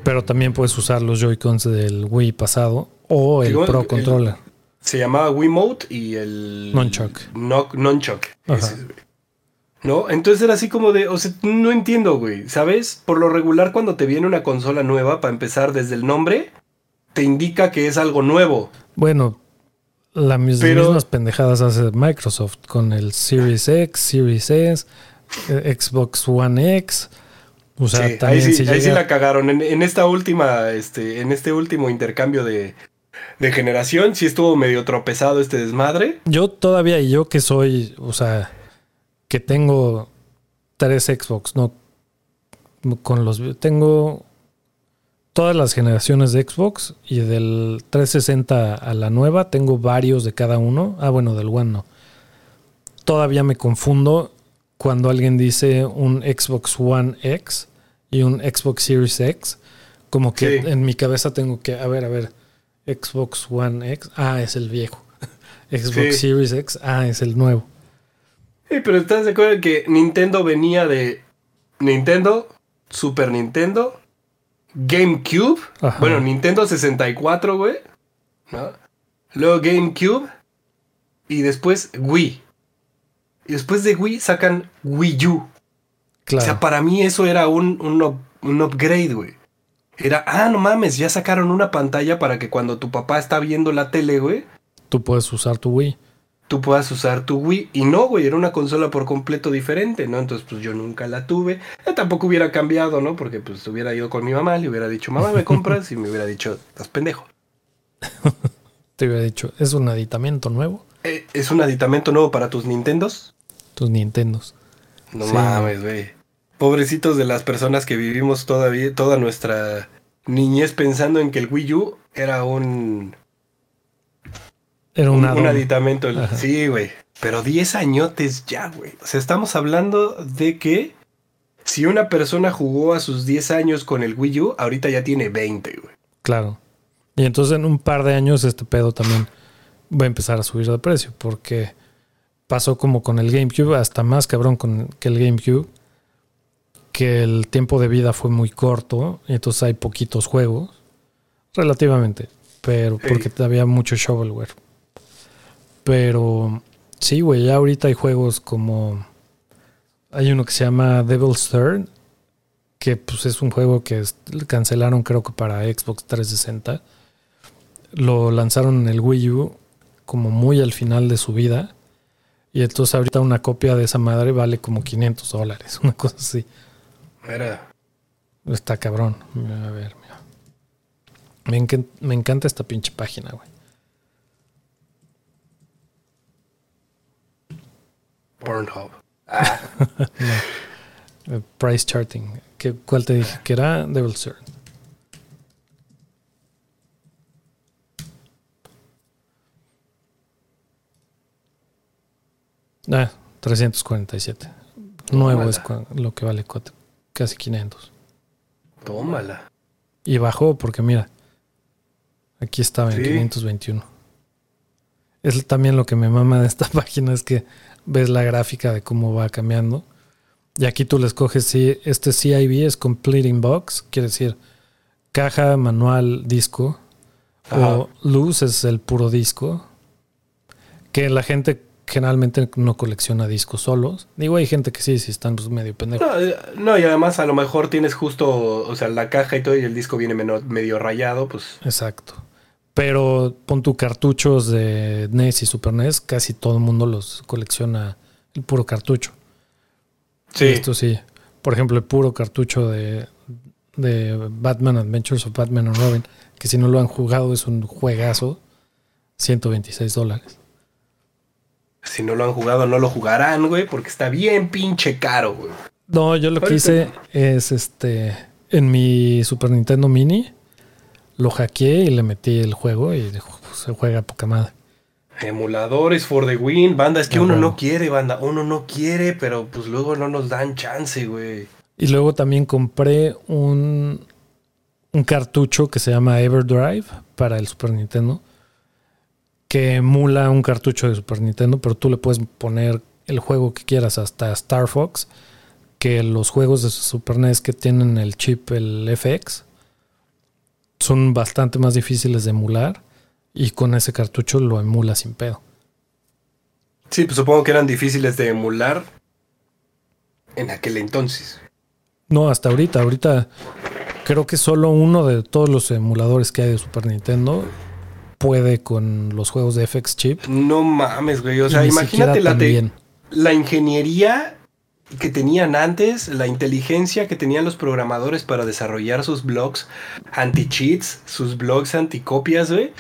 pero también puedes usar los Joy-Cons del Wii pasado o el Digo, Pro el- Controller. Se llamaba Wiimote y el... Nunchuck. No, ese, güey. ¿No? Entonces era así como de, o sea, no entiendo, güey. ¿Sabes? Por lo regular cuando te viene una consola nueva, para empezar desde el nombre, te indica que es algo nuevo. Bueno, la mis- Pero- mismas pendejadas hace Microsoft con el Series X, Series S, Xbox One X. O sea, Sí, ahí sí, ahí la cagaron. En, en esta última, este, en este último intercambio de, de generación, sí estuvo medio tropezado este desmadre. Yo todavía, y yo que soy, o sea, que tengo tres Xbox, no con los tengo todas las generaciones de Xbox y del 360 a la nueva tengo varios de cada uno. Ah, bueno, del One no. Todavía me confundo cuando alguien dice un Xbox One X y un Xbox Series X. Como que Sí. en mi cabeza tengo que, a ver, a ver, Xbox One X, ah, es el viejo. Xbox Sí. Series X, ah, es el nuevo. Sí, pero ¿estás de acuerdo que Nintendo venía de Nintendo, Super Nintendo, GameCube? Ajá. Bueno, Nintendo 64, güey. ¿no? Luego GameCube. Y después Wii. Y después de Wii sacan Wii U. Claro. O sea, para mí eso era un, un, up- un upgrade, güey. Era, ah, no mames, ya sacaron una pantalla para que cuando tu papá está viendo la tele, güey, Tú puedes usar tu Wii. tú puedas usar tu Wii. Y no, güey, era una consola por completo diferente, ¿no? Entonces, pues yo nunca la tuve. Eh, tampoco hubiera cambiado, ¿no? Porque pues hubiera ido con mi mamá, le hubiera dicho, mamá, ¿me compras? Y me hubiera dicho, estás pendejo. Te hubiera dicho, es un aditamento nuevo. Eh, ¿Es un aditamento nuevo para tus Nintendos? Tus Nintendos. No Sí. mames, güey. Pobrecitos de las personas que vivimos todavía, toda nuestra niñez pensando en que el Wii U era un, Era un, un, add-on. un aditamento. Ajá. Sí, güey. Pero 10 añotes ya, güey. O sea, estamos hablando de que si una persona jugó a sus 10 años con el Wii U, ahorita ya tiene 20, güey. Claro. Y entonces en un par de años este pedo también va a empezar a subir de precio porque pasó como con el GameCube, hasta más cabrón con que el GameCube, que el tiempo de vida fue muy corto y entonces hay poquitos juegos, relativamente, pero porque había mucho shovelware. Pero sí, güey, ya ahorita hay juegos como hay uno que se llama Devil's Third, que pues es un juego que cancelaron creo que para Xbox 360. Lo lanzaron en el Wii U como muy al final de su vida. Y entonces ahorita una copia de esa madre vale como 500 dólares, una cosa así. Era. Está cabrón. A ver, mira. Me, encan- me encanta esta pinche página, güey. Pornhub. Ah, Eh, Price charting. ¿Qué, ¿Cuál te dije? Que era Devil's Third. Ah, 347. Nuevo es lo que vale casi 500. Tómala. Y bajó porque mira, aquí estaba en Sí. 521. Es también lo que me mama de esta página es que ves la gráfica de cómo va cambiando. Y aquí tú le escoges si este CIB es Complete in Box, quiere decir caja, manual, disco. Ajá. O luz es el puro disco. Que la gente generalmente no colecciona discos solos. Digo, hay gente que sí, si están pues, medio pendejos. No, no, y además a lo mejor tienes justo, o sea, la caja y todo y el disco viene meno- medio rayado, pues Exacto. Pero pon tu cartuchos de NES y Super NES, casi todo el mundo los colecciona el puro cartucho. sí. Esto sí. Por ejemplo, el puro cartucho de, de Batman Adventures of Batman and Robin, que si no lo han jugado es un juegazo, 126 dólares. Si no lo han jugado, no lo jugarán, güey, porque está bien pinche caro, güey. No, yo lo que hice es este en mi Super Nintendo Mini lo hackeé y le metí el juego y se juega a poca madre. Emuladores for the win, banda, es que Ah, uno bueno. no quiere, banda, uno no quiere, pero pues luego no nos dan chance, güey. Y luego también compré un, un cartucho que se llama Everdrive para el Super Nintendo, que emula un cartucho de Super Nintendo, pero tú le puedes poner el juego que quieras, hasta Star Fox, que los juegos de Super NES que tienen el chip, el FX, son bastante más difíciles de emular y con ese cartucho lo emula sin pedo. Sí, pues supongo que eran difíciles de emular en aquel entonces. No, hasta ahorita. Ahorita creo que solo uno de todos los emuladores que hay de Super Nintendo puede con los juegos de FX Chip. No mames, güey, o sea, imagínate la, te- la ingeniería que tenían antes, la inteligencia que tenían los programadores para desarrollar sus blogs anti-cheats, sus blogs anticopias, güey.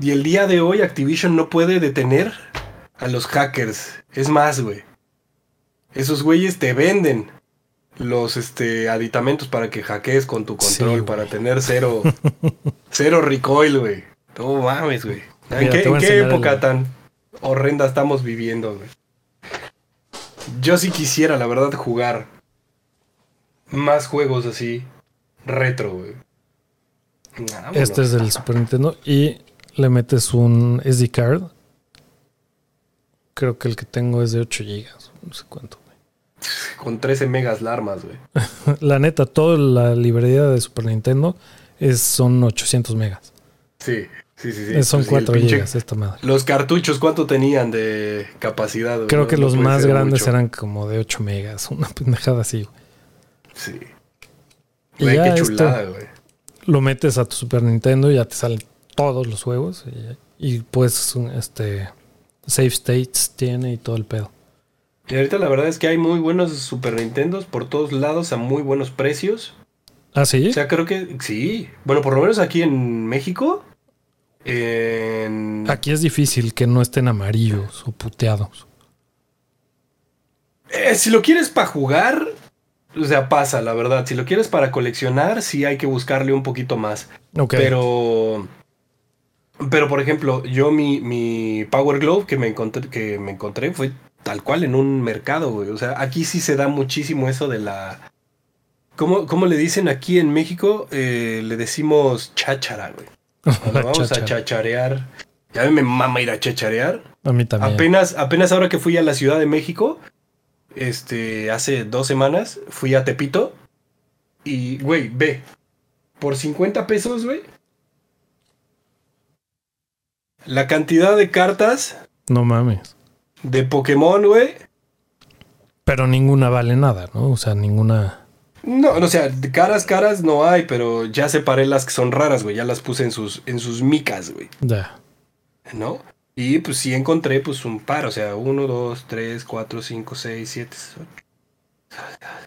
Y el día de hoy Activision no puede detener a los hackers. Es más, güey. Esos güeyes te venden los este, aditamentos para que hackees con tu control, para tener cero, cero recoil, güey. No mames, güey. ¿En Mira, qué, en época el- tan horrenda estamos viviendo, güey? Yo sí quisiera, la verdad, jugar más juegos así, retro, güey. Este es del Super Nintendo y le metes un SD card. Creo que el que tengo es de 8 GB. No sé cuánto. güey. Con 13 megas larmas, güey. La neta, toda la librería de Super Nintendo es, son 800 megas. Sí, sí, sí. sí. Son Pues, y el 4 pinche- GB esta madre. Los cartuchos, ¿cuánto tenían de capacidad? Creo No- que los más grandes mucho. eran como de 8 megas. Una pendejada así. güey. Sí. Y Güey, ya qué esto- chulada, güey. lo metes a tu Super Nintendo y ya te salen todos los juegos y, y pues este save states tiene y todo el pedo. Y ahorita la verdad es que hay muy buenos Super Nintendos por todos lados a muy buenos precios. Ah, sí. O sea, creo que sí. Bueno, por lo menos aquí en México. En... Aquí es difícil que no estén amarillos o puteados. Eh, si lo quieres para jugar, o sea, pasa, la verdad. Si lo quieres para coleccionar, sí hay que buscarle un poquito más. Ok. Pero. Pero, por ejemplo, yo mi, mi Power Glove que me encontré, que me encontré fue tal cual en un mercado, güey. O sea, aquí sí se da muchísimo eso de la. ¿Cómo, cómo le dicen aquí en México? Eh, le decimos cháchara, güey. Cuando vamos a chacharear. Ya me mama ir a chacharear. A mí también. Apenas, apenas ahora que fui a la Ciudad de México, este, hace dos semanas, fui a Tepito. Y, güey, ve, por 50 pesos, güey. La cantidad de cartas No mames. de Pokémon, güey. Pero ninguna vale nada, ¿no? O sea, ninguna. No, no, o sea, caras, caras no hay, pero ya separé las que son raras, güey. Ya las puse en sus, en sus micas, güey. Ya. ¿no? Y pues sí encontré pues un par, o sea, 1, 2, 3, 4, 5, 6, 7, 8,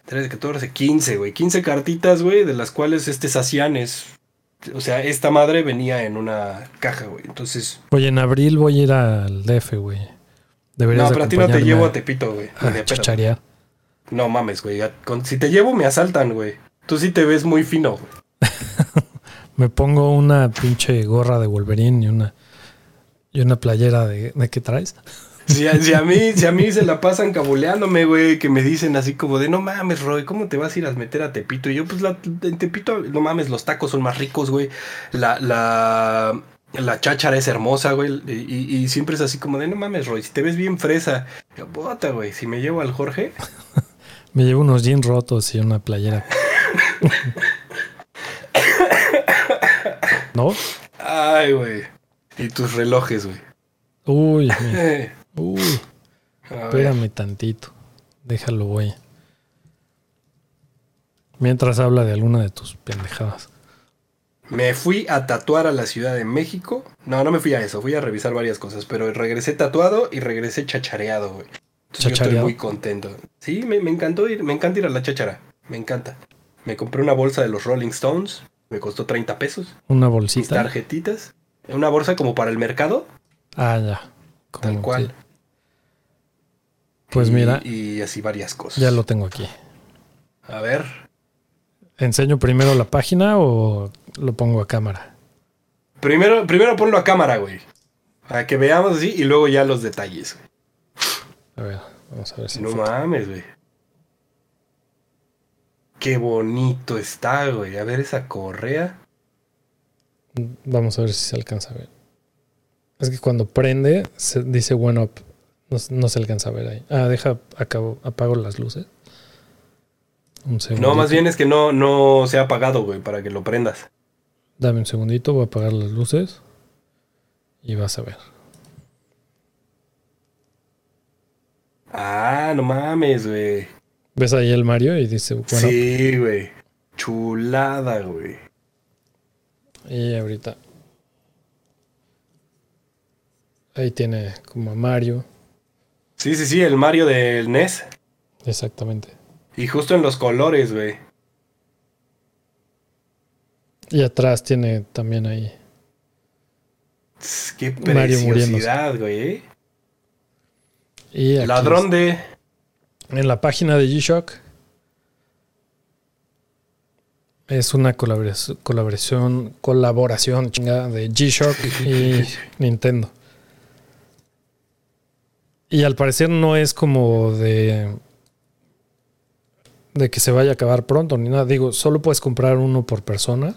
13, 14, 15, güey. 15 cartitas, güey, de las cuales este Sacian es... O sea, esta madre venía en una caja, güey. Entonces... Oye, en abril voy a ir al DF, güey. Deberías No, pero a ti no te llevo a Tepito, güey. a pedo. chacharear. No mames, güey. Si te llevo, me asaltan, güey. Tú sí te ves muy fino, güey. Me pongo una pinche gorra de Wolverine y una y una playera de, ¿de qué traes? Si a, si a mí, si a mí se la pasan cabuleándome, güey, que me dicen así como de no mames, Roy, ¿cómo te vas a ir a meter a Tepito? Y yo, pues la, en Tepito, no mames, los tacos son más ricos, güey. La, la, la cháchara es hermosa, güey. Y, y siempre es así como de no mames, Roy, si te ves bien fresa, yo, bota, güey, si me llevo al Jorge. Me llevo unos jeans rotos y una playera. ¿No? Ay, güey. Y tus relojes, güey. Uy, mira. Uy. Espérame tantito. Déjalo, güey. Mientras habla de alguna de tus pendejadas. Me fui a tatuar a la Ciudad de México. No, no me fui a eso. Fui a revisar varias cosas. Pero regresé tatuado y regresé chachareado, güey. Yo estoy muy contento. Sí, me, me, encantó ir. Me encanta ir a la chachara. Me encanta. Me compré una bolsa de los Rolling Stones. Me costó 30 pesos. Una bolsita. Mis tarjetitas. Una bolsa como para el mercado. Ah, ya. Tal cual. Pues mira. Y así varias cosas. Ya lo tengo aquí. A ver. ¿Enseño primero la página o lo pongo a cámara? Primero, primero ponlo a cámara, güey. Para que veamos así y luego ya los detalles. A ver, vamos a ver si. No mames, güey. Qué bonito está, güey. A ver esa correa. Vamos a ver si se alcanza a ver. Es que cuando prende, se dice one up. No, se alcanza a ver ahí. Ah, deja, acabo, apago las luces. Un segundo. No, más bien es que no, no se ha apagado, güey, para que lo prendas. Dame un segundito, voy a apagar las luces. Y vas a ver. Ah, no mames, güey. ¿Ves ahí el Mario? Y dice, bueno. Sí, güey. Chulada, güey. Y ahorita. Ahí tiene como a Mario. Sí, sí, sí, el Mario del NES. Exactamente. Y justo en los colores, güey. Y atrás tiene también ahí. Qué preciosidad, güey. Y Ladrón de. En la página de G-Shock. Es una colaboración, colaboración, colaboración chingada de G-Shock y Nintendo. Y al parecer no es como de. de que se vaya a acabar pronto ni nada. Digo, solo puedes comprar uno por persona.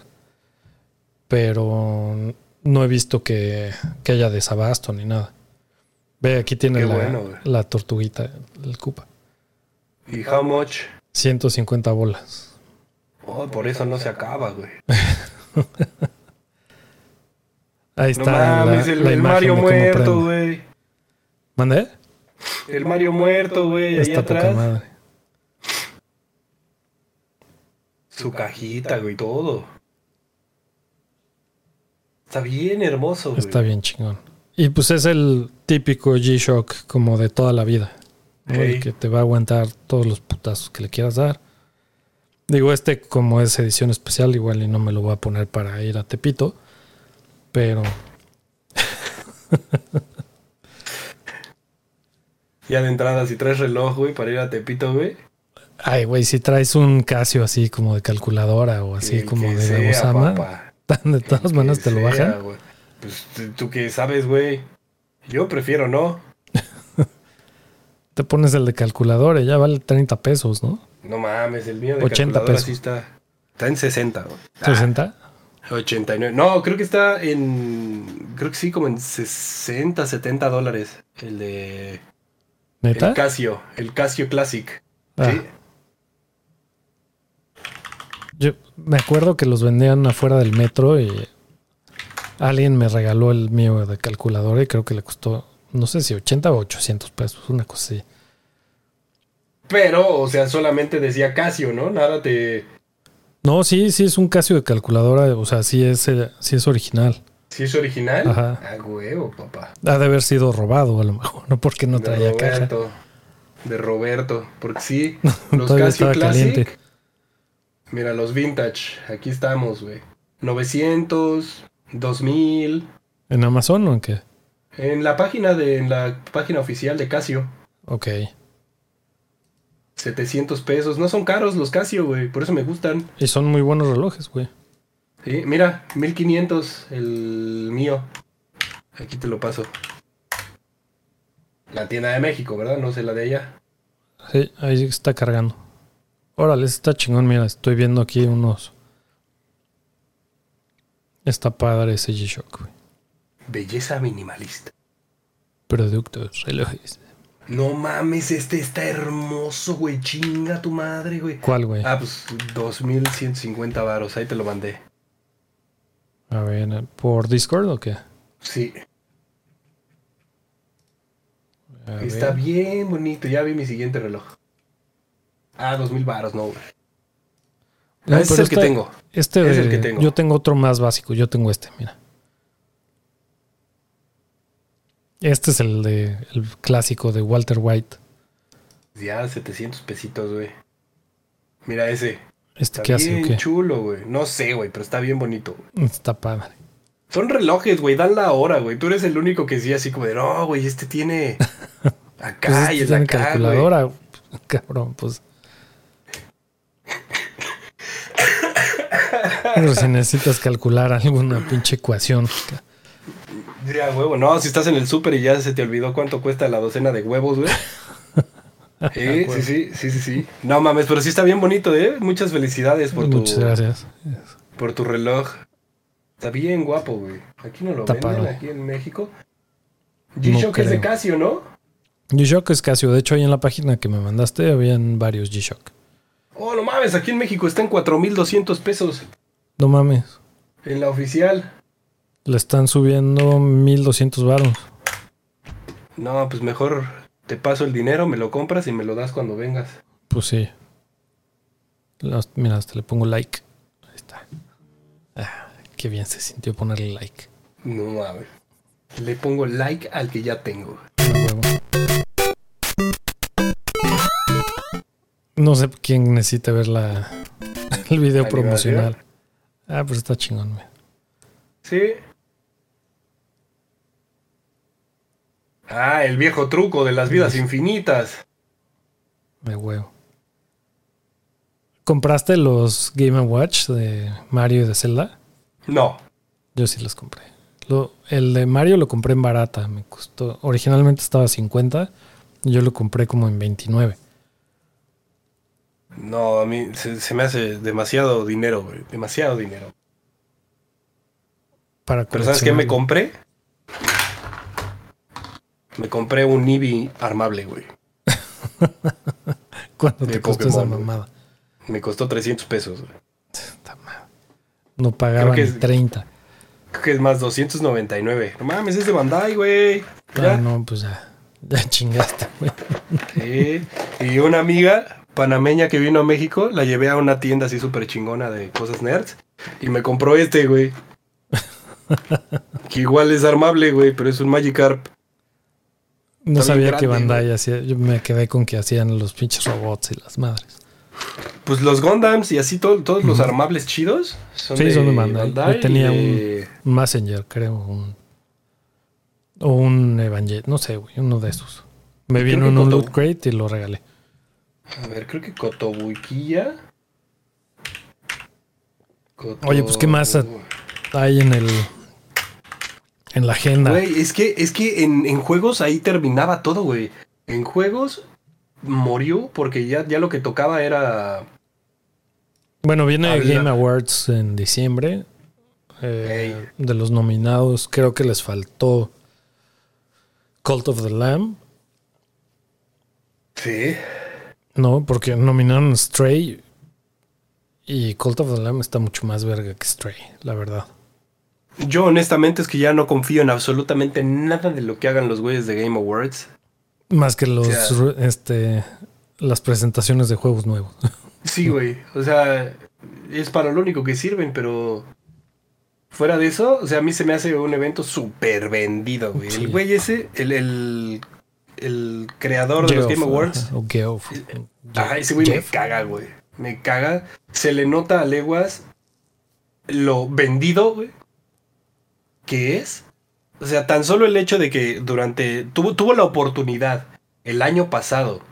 Pero no he visto que, que haya desabasto ni nada. Ve, aquí tiene la, la, tortuguita, el Koopa. ¿Y how much? 150 bolas. Oh, por eso no se acaba, güey. Ahí está. No el, Mario muerto, güey. ¿Mandé? El Mario muerto, güey, ahí atrás. Madre. Su cajita, güey, todo. Está bien hermoso, güey. Está bien chingón. Y pues es el típico G-Shock como de toda la vida. El que te va a aguantar todos los putazos que le quieras dar. Digo, este como es edición especial, igual y no me lo voy a poner para ir a Tepito. Pero... ya de entrada, si traes reloj, güey, para ir a Tepito, güey. Ay, güey, si traes un Casio así como de calculadora o así como de Osama, de todas maneras te lo bajan. Pues tú que sabes, güey. Yo prefiero no. te pones el de calculadora y ya vale 30 pesos, ¿no? No mames, el mío de 80 pesos. sí está. Está en 60, güey. ¿60? 89. No, creo que está en. Creo que sí, como en 60, 70 dólares. El de. ¿Neta? El Casio. El Casio Classic. Ah. Sí. Yo me acuerdo que los vendían afuera del metro y alguien me regaló el mío de calculadora y creo que le costó, no sé si 80 o 800 pesos, una cosa así. Pero, o sea, solamente decía Casio, ¿no? Nada te... No, sí, sí es un Casio de calculadora, o sea, sí es, eh, sí es original. ¿Sí es original? Ajá. Ah, huevo, papá. Ha de haber sido robado, a lo mejor, no porque no traía Roberto, De Roberto, porque sí, los Casio Classic... Caliente. Mira, los vintage. Aquí estamos, güey. 900, 2000. ¿En Amazon o en qué? En la página de en la página oficial de Casio. Ok. 700 pesos. No son caros los Casio, güey. Por eso me gustan. Y son muy buenos relojes, güey. Sí, mira, 1500 el mío. Aquí te lo paso. La tienda de México, ¿verdad? No sé la de allá. Sí, ahí está cargando. Órale, está chingón. Mira, estoy viendo aquí unos. Está padre ese G-Shock, güey. Belleza minimalista. Productos, relojes. No mames, este está hermoso, güey. Chinga tu madre, güey. ¿Cuál, güey? Ah, pues 2150 varos. Ahí te lo mandé. A ver, ¿por Discord o qué? Sí. A Está ver. bien bonito. Ya vi mi siguiente reloj. Ah, 2000 varos, no, güey. No, ese es el que está- tengo. Este Es el que tengo. Yo tengo otro más básico. Yo tengo este, mira. Este es el de el clásico de Walter White. Ya, 700 pesitos, güey. Mira ese. ¿Este Está qué hace bien qué? chulo, güey. No sé, güey, pero está bien bonito, güey. Está padre. Son relojes, güey, dan la hora, güey. Tú eres el único que sí, así como de, no, güey, este tiene acá Pues y este el de tiene acá, güey. calculadora. Cabrón, pues. Pero si necesitas calcular alguna pinche ecuación. Ya, huevo, no, si estás en el súper y ya se te olvidó cuánto cuesta la docena de huevos, güey. Sí, sí, sí, sí, sí, sí. No mames, pero sí está bien bonito, ¿eh? Muchas felicidades por tu, Muchas gracias. por tu reloj. Está bien guapo, güey. Aquí no lo venden, aquí en México. No G-Shock es de. Casio, ¿no? G-Shock es Casio. De hecho, ahí en la página que me mandaste habían varios G-Shock. Oh, no mames, aquí en México está en 4200 pesos. No mames. En la oficial. Le están subiendo 1200 varos. No, pues mejor te paso el dinero, me lo compras y me lo das cuando vengas. Pues sí. Mira, hasta le pongo like. Ahí está. Ah, qué bien se sintió ponerle like. No mames. Le pongo like al que ya tengo. No sé quién necesita ver la, el video ¿La promocional. Ah, pues está chingón, güey. Sí. Ah, el viejo truco de las vidas infinitas. De huevo. ¿Compraste los Game Watch de Mario y de Zelda? No. Yo sí los compré. Lo- el de Mario lo compré en barata. Me costó. Originalmente estaba a 50. y Yo lo compré como en 29. No, a mí se, se me hace demasiado dinero, güey. Demasiado dinero. Para Pero ¿sabes qué me compré? Me compré un Eevee armable, güey. ¿Cuánto de te costó esa güey. mamada? Me costó 300 pesos, güey. No pagaban que es- 30. Creo que es más 299. No mames, es de Bandai, güey. Ah, no, pues ya. Ya chingaste, güey. Sí. Y una amiga panameña que vino a México, la llevé a una tienda así súper chingona de cosas nerds. Y me compró este, güey. que igual es armable, güey, pero es un Magikarp. No Está sabía que grande, Bandai hacía. Yo me quedé con que hacían los pinches robots y las madres. Pues los Gundams y así todo- todos los armables chidos son Sí, de son de Bandai. Yo tenía de- Un Messenger, creo. Un, o un Evangel. No sé, güey. Uno de esos. Me vino que en un loot crate y lo regalé. A ver, creo que Kotobukiya. Koto- Oye, pues, ¿qué más? Ahí en el. En la agenda. Güey, es que, es que en, en juegos ahí terminaba todo, güey. En juegos murió porque ya, ya lo que tocaba era. Bueno, viene Habla- Game Awards en diciembre. Eh, De los nominados, creo que les faltó Cult of the Lamb. Sí. No, porque nominaron Stray. Y Cult of the Lamb está mucho más verga que Stray, la verdad. Yo honestamente es que ya no confío en absolutamente nada de lo que hagan los güeyes de Game Awards. Más que los O este las presentaciones de juegos nuevos. Sí, güey. O sea, es para lo único que sirven, pero fuera de eso, o sea, a mí se me hace un evento súper vendido, güey. Sí. El güey ese, el, el, el creador de los Game Awards, O Geoff. ajá, ese güey me caga, güey. Me caga. Se le nota a leguas lo vendido, güey, que es. O sea, tan solo el hecho de que durante. Tuvo, tuvo la oportunidad el año pasado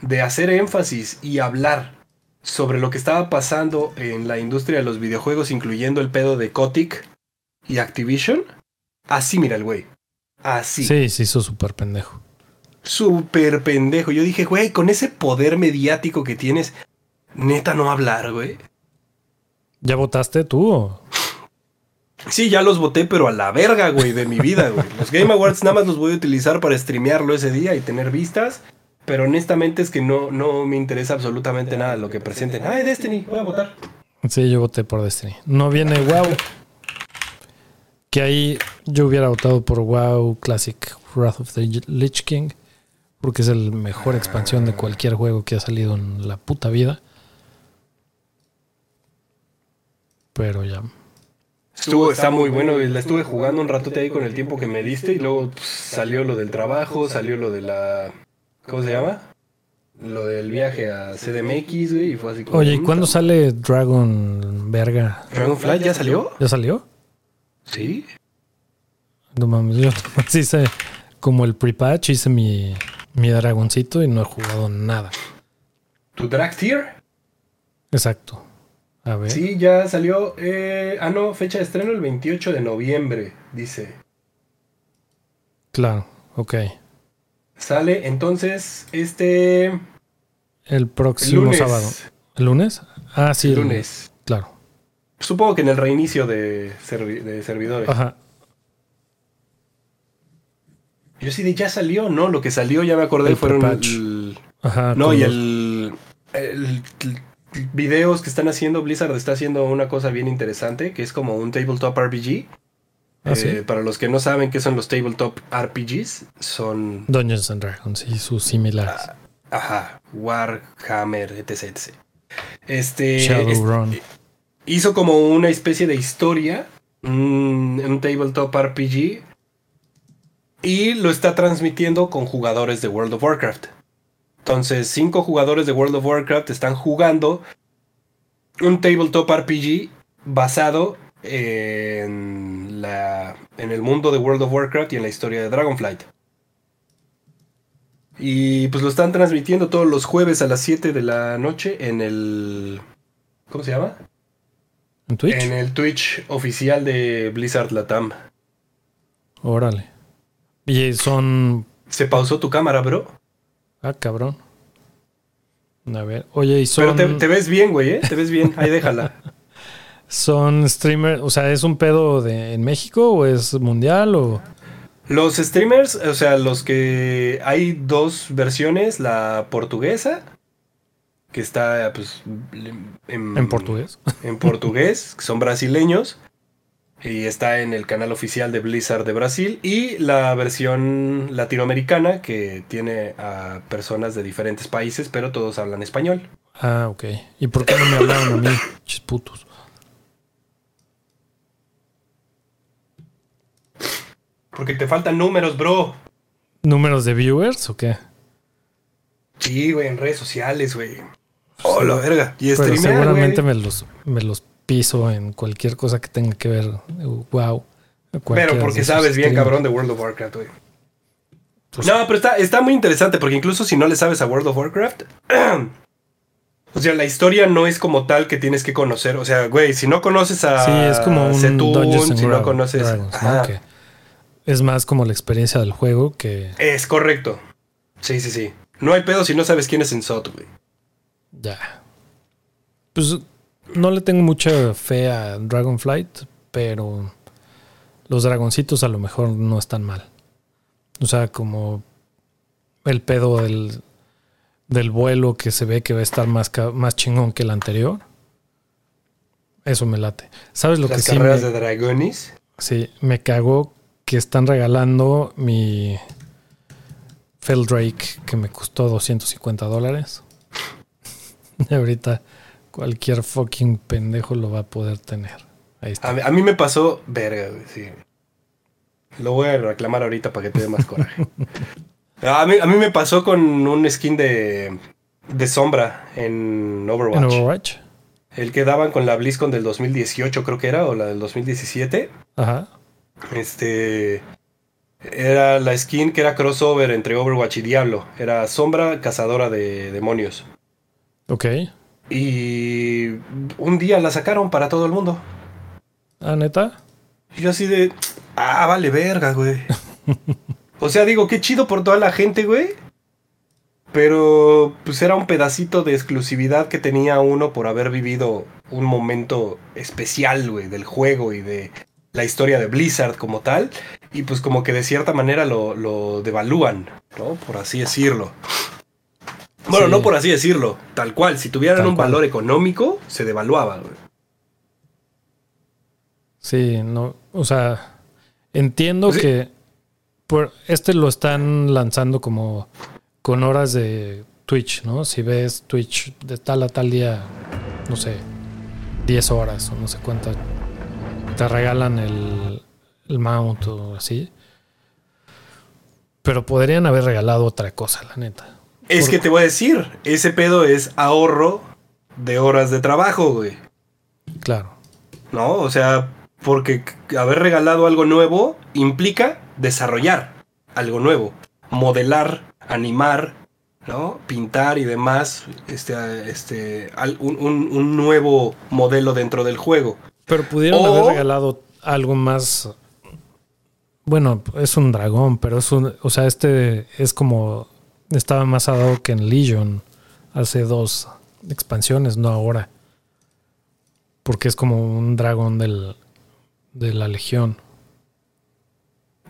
de hacer énfasis y hablar sobre lo que estaba pasando en la industria de los videojuegos, incluyendo el pedo de Kotick y Activision. Así, mira el güey. Así. Sí, se hizo súper pendejo. Súper pendejo. Yo dije, güey, con ese poder mediático que tienes, neta no hablar, güey. ¿Ya votaste tú? Sí, ya los voté, pero a la verga, güey, de mi vida, güey. Los Game Awards nada más los voy a utilizar para streamearlo ese día y tener vistas. Pero honestamente es que no, no me interesa absolutamente nada lo que presenten. Ay, Destiny, voy a votar. Sí, yo voté por Destiny. No viene WoW. Que ahí yo hubiera votado por WoW Classic Wrath of the Lich King. Porque es el mejor expansión de cualquier juego que ha salido en la puta vida. Pero ya. Estuvo, está muy bueno, la estuve jugando un ratote ahí con el tiempo que me diste y luego pues, salió lo del trabajo, salió lo de la... ¿Cómo se llama? Lo del viaje a CDMX, güey, y fue así como... Oye, ¿y "Mm, cuándo sale Dragon Verga? ¿Dragonfly ya salió? ¿Ya salió? Sí. No mames, yo nomás hice como el pre-patch, hice mi, mi dragoncito y no he jugado nada. ¿Tu Drag Tier? Exacto. A ver. Sí, ya salió. eh, ah, no, fecha de estreno el 28 de noviembre, dice. Claro, ok. Sale entonces este El próximo lunes. sábado. ¿El lunes? Ah, sí. El lunes. Claro. Supongo que en el reinicio de, servi- de servidores. Ajá. Yo sí de ya salió, ¿no? Lo que salió, ya me acordé, El fueron el- Ajá. No, y el, el- el- videos que están haciendo, Blizzard está haciendo una cosa bien interesante, que es como un tabletop RPG. Ah, sí. Eh, para los que no saben qué son los tabletop RPGs, son Dungeons and Dragons y sus similares. Ajá, Warhammer, etc. etc. Este es- Shadowrun. hizo como una especie de historia, un, un tabletop RPG, y lo está transmitiendo con jugadores de World of Warcraft. Entonces, cinco jugadores de World of Warcraft están jugando un tabletop RPG basado en, la, en el mundo de World of Warcraft y en la historia de Dragonflight. Y pues lo están transmitiendo todos los jueves a las 7 de la noche en el... ¿Cómo se llama? ¿En Twitch? En el Twitch oficial de Blizzard Latam. Órale. Y son. Se pausó tu cámara, bro. Ah, cabrón. A ver. Oye, y son. Pero te, te ves bien, güey, ¿eh? Te ves bien. Ahí déjala. Son streamers. O sea, ¿es un pedo de, en México o es mundial o.? Los streamers, o sea, los que... Hay dos versiones, la portuguesa, que está pues... En, En portugués. En portugués, que son brasileños. Y está en el canal oficial de Blizzard de Brasil. Y la versión latinoamericana, que tiene a personas de diferentes países, pero todos hablan español. Ah, ok. ¿Y por qué no me hablaron a mí? Chis putos. Porque te faltan números, bro. ¿Números de viewers o qué? Sí, güey, en redes sociales, güey. Oh, la verga. Y Pero seguramente güey. me los, me los piso en cualquier cosa que tenga que ver. Wow. Pero porque sabes bien, cabrón, de World of Warcraft, güey. Pues- no, pero está, está muy interesante porque incluso si no le sabes a World of Warcraft, o sea, la historia no es como tal que tienes que conocer. O sea, güey, si no conoces a Sí, es como un Dungeons si no conoces. Dragons, ¿no? Que es más como la experiencia del juego que Es correcto. Sí, sí, sí. No hay pedo si no sabes quién es Ensot, güey. ya. Pues no le tengo mucha fe a Dragonflight, pero los dragoncitos a lo mejor no están mal. O sea, como el pedo del, del vuelo que se ve que va a estar más, más chingón que el anterior. Eso me late. ¿Sabes lo Las que sí carreras me, de dragones. Sí, me cagó que están regalando mi Feldrake que me costó 250 dólares. Ahorita cualquier fucking pendejo lo va a poder tener. Ahí está. A, mí- a mí me pasó verga, güey, sí. Lo voy a reclamar ahorita para que te dé más coraje. A mí, a mí me pasó con un skin de, de sombra en Overwatch. ¿En Overwatch? El que daban con la BlizzCon del 2018, creo que era, o la del 2017. Ajá. Este. Era la skin que era crossover entre Overwatch y Diablo. Era sombra cazadora de demonios. Ok. Y un día la sacaron para todo el mundo. Ah, neta. Y yo así de. Ah, vale verga, güey. O sea, digo, qué chido por toda la gente, güey. Pero pues era un pedacito de exclusividad que tenía uno por haber vivido un momento especial, güey, del juego y de la historia de Blizzard como tal. Y pues como que de cierta manera lo, lo devalúan, ¿no? Por así decirlo. Bueno, Sí. no por así decirlo, tal cual. Si tuvieran Tal un cual. valor económico, se devaluaba, güey. Sí, no, o sea, entiendo Pues sí. que por este lo están lanzando como con horas de Twitch, ¿no? Si ves Twitch de tal a tal día, no sé, 10 horas o no sé cuántas, te regalan el, el mount o así. Pero podrían haber regalado otra cosa, la neta. Es que te voy a decir, ese pedo es ahorro de horas de trabajo, güey. Claro. ¿No? O sea, porque haber regalado algo nuevo implica desarrollar algo nuevo, modelar, animar, ¿no? Pintar y demás, este, este, un, un- un nuevo modelo dentro del juego. Pero pudieron O- haber regalado algo más. Bueno, es un dragón, pero es un. O sea, este es como. Estaba más dado que en Legion hace dos expansiones, no ahora. Porque es como un dragón del, de la Legión.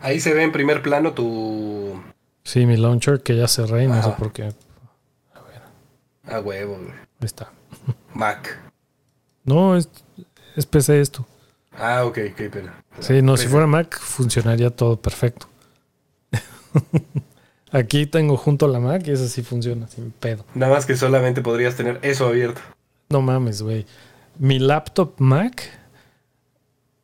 Ahí se ve en primer plano tu... Sí, mi launcher que ya cerré y no sé por qué. Ahí A huevo, güey. está. Mac. No, es, es PC esto. Ah, ok, qué pena. Sí, no, si fuera Mac funcionaría todo perfecto. Aquí tengo junto la Mac y esa sí funciona sin pedo. Nada más que solamente podrías tener eso abierto. No mames, güey. Mi laptop Mac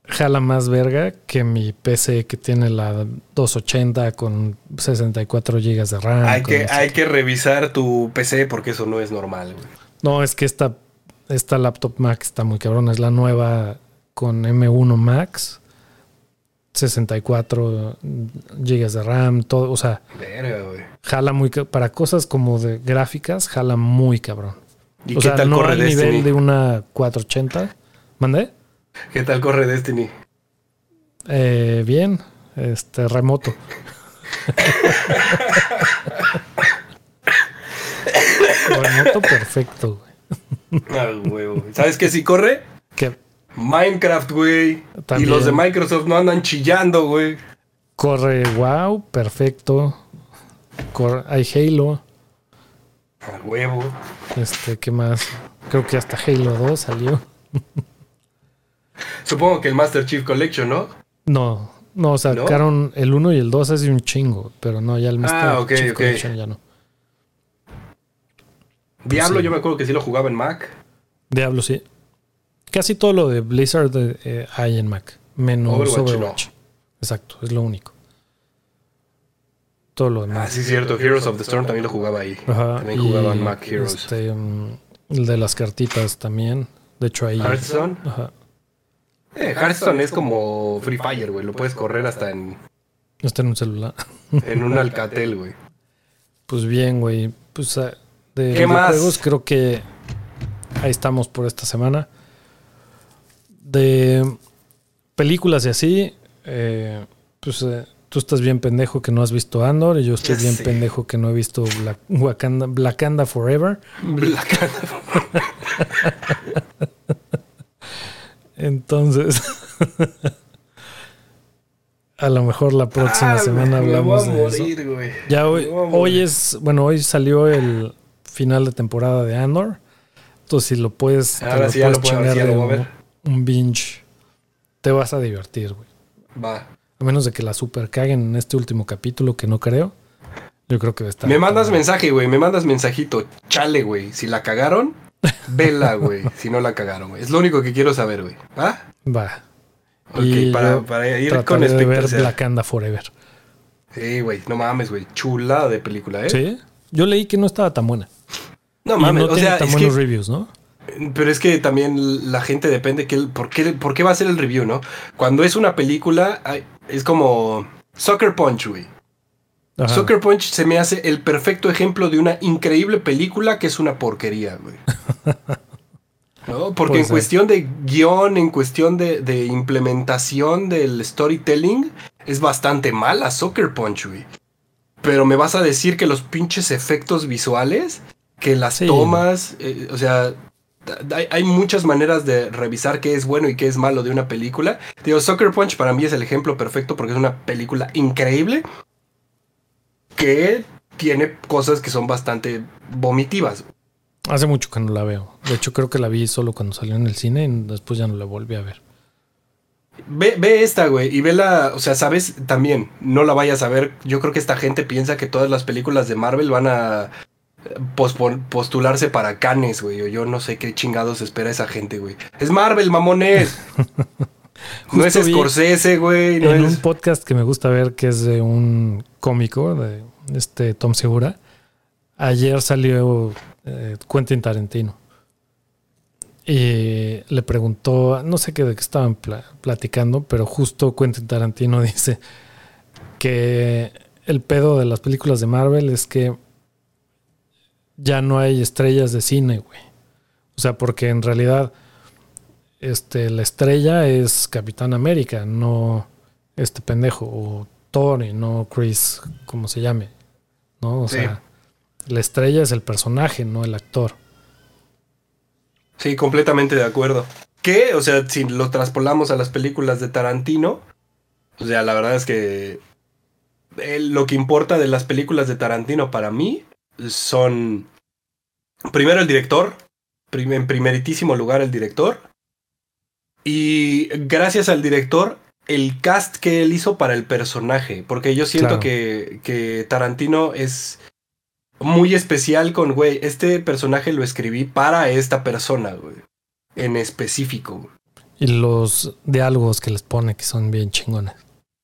jala más verga que mi PC que tiene la 280 con 64 GB de RAM. hay, que, revisar tu PC porque eso no es normal, güey. No, es que esta, esta laptop Mac está muy cabrón. Es la nueva con M1 Max. 64 GB de RAM, todo, o sea, Verga, güey. jala muy para cosas como de gráficas, jala muy cabrón. ¿Y o qué sea, tal no corre al Destiny? nivel de una 480. ¿Mandé? ¿Qué tal corre Destiny? Eh, bien, este remoto. remoto perfecto, güey. Ah, huevo. ¿Sabes qué sí corre? Minecraft, güey. Y los de Microsoft no andan chillando, güey. corre wow, perfecto. Cor- hay Halo. A huevo. Este, ¿qué más? Creo que hasta Halo 2 salió. Supongo que el Master Chief Collection, ¿no? No, no, sacaron el 1 y el 2 hace un chingo, pero no, ya el Master Ah, ok, Chief. Collection ya no. Diablo, sí. yo me acuerdo que sí lo jugaba en Mac. Diablo, sí. Casi todo lo de Blizzard eh, hay en Mac, menos Overwatch, Overwatch. no. Exacto, es lo único. Todo lo Ah, demás. sí, cierto. Heroes of the Storm también lo jugaba ahí. Ajá, También y, jugaba en Mac Heroes. Este, mm, el de las cartitas también. De hecho, ahí. Hearthstone. Ajá. Eh, Hearthstone es como Free Fire, güey. Lo puedes correr hasta en, Está en un celular. en un Alcatel, güey. Pues bien, güey. Pues ah, de ¿Qué más? videojuegos creo que ahí estamos por esta semana. De películas y así, eh, pues eh, tú estás bien pendejo que no has visto Andor y yo estoy Ya bien sé. pendejo que no he visto Black, Wakanda, Blackanda Forever. Black Entonces, a lo mejor la próxima Ah, semana me hablamos voy a de eso. morir, güey. Ya hoy, Me hoy morir. es, bueno, hoy salió el final de temporada de Andor. Entonces, si lo puedes, te Ahora sí ya lo puedo- ahora chingar sí ya lo de voy a un, ver. Un binge, te vas a divertir, güey. Va. A menos de que la super caguen en este último capítulo, que no creo. Yo creo que va a estar. Me mandas mensaje, güey. Me mandas mensajito. Chale, güey. Si la cagaron, vela, güey. Si no la cagaron, güey. Es lo único que quiero saber, güey. ¿Va? Va. Ok, Y para, ir con de ver. Blackanda Forever. Sí, güey. No mames, güey. Chulada de película, ¿eh? Sí. Yo leí que no estaba tan buena. No y mames. no o tiene sea, tan buenos que, reviews, ¿no? Pero es que también la gente depende que, por, qué, por qué va a ser el review, ¿no? Cuando es una película, es como Soccer Punch, güey. Ajá. Soccer Punch se me hace el perfecto ejemplo de una increíble película que es una porquería, güey. ¿No? Porque en cuestión de guion, en cuestión de, de implementación del storytelling, es bastante mala Soccer Punch, güey. Pero me vas a decir que los pinches efectos visuales, que las tomas, eh, o sea, hay, muchas maneras de revisar qué es bueno y qué es malo de una película. Digo, Soccer Punch para mí es el ejemplo perfecto porque es una película increíble que tiene cosas que son bastante vomitivas. Hace mucho que no la veo. De hecho, creo que la vi solo cuando salió en el cine y después ya no la volví a ver. Ve, ve esta, güey, y ve la, o sea, sabes, también, no la vayas a ver. Yo creo que esta gente piensa que todas las películas de Marvel van a postularse para Canes, güey. Yo no sé qué chingados espera esa gente, güey. Es Marvel, mamones. no es Scorsese, güey. en un podcast que me gusta ver, que es de un cómico, de este Tom Segura. Ayer salió eh, Quentin Tarantino. Y le preguntó, no sé qué de qué estaban platicando, pero justo Quentin Tarantino dice que el pedo de las películas de Marvel es que ya no hay estrellas de cine, güey. O sea, porque en realidad este, la estrella es Capitán América, no este pendejo, o Tony, no Chris, como se llame. ¿No? O sea, la estrella es el personaje, no el actor. Sí, completamente de acuerdo. Que, o sea, si lo traspolamos a las películas de Tarantino, o sea, la verdad es que lo que importa de las películas de Tarantino para mí son, primero el director, en primeritísimo lugar el director, y gracias al director, el cast que él hizo para el personaje, porque yo siento que, que Tarantino es muy especial con, güey, este personaje lo escribí para esta persona, güey, en específico. Y los diálogos que les pone que son bien chingones.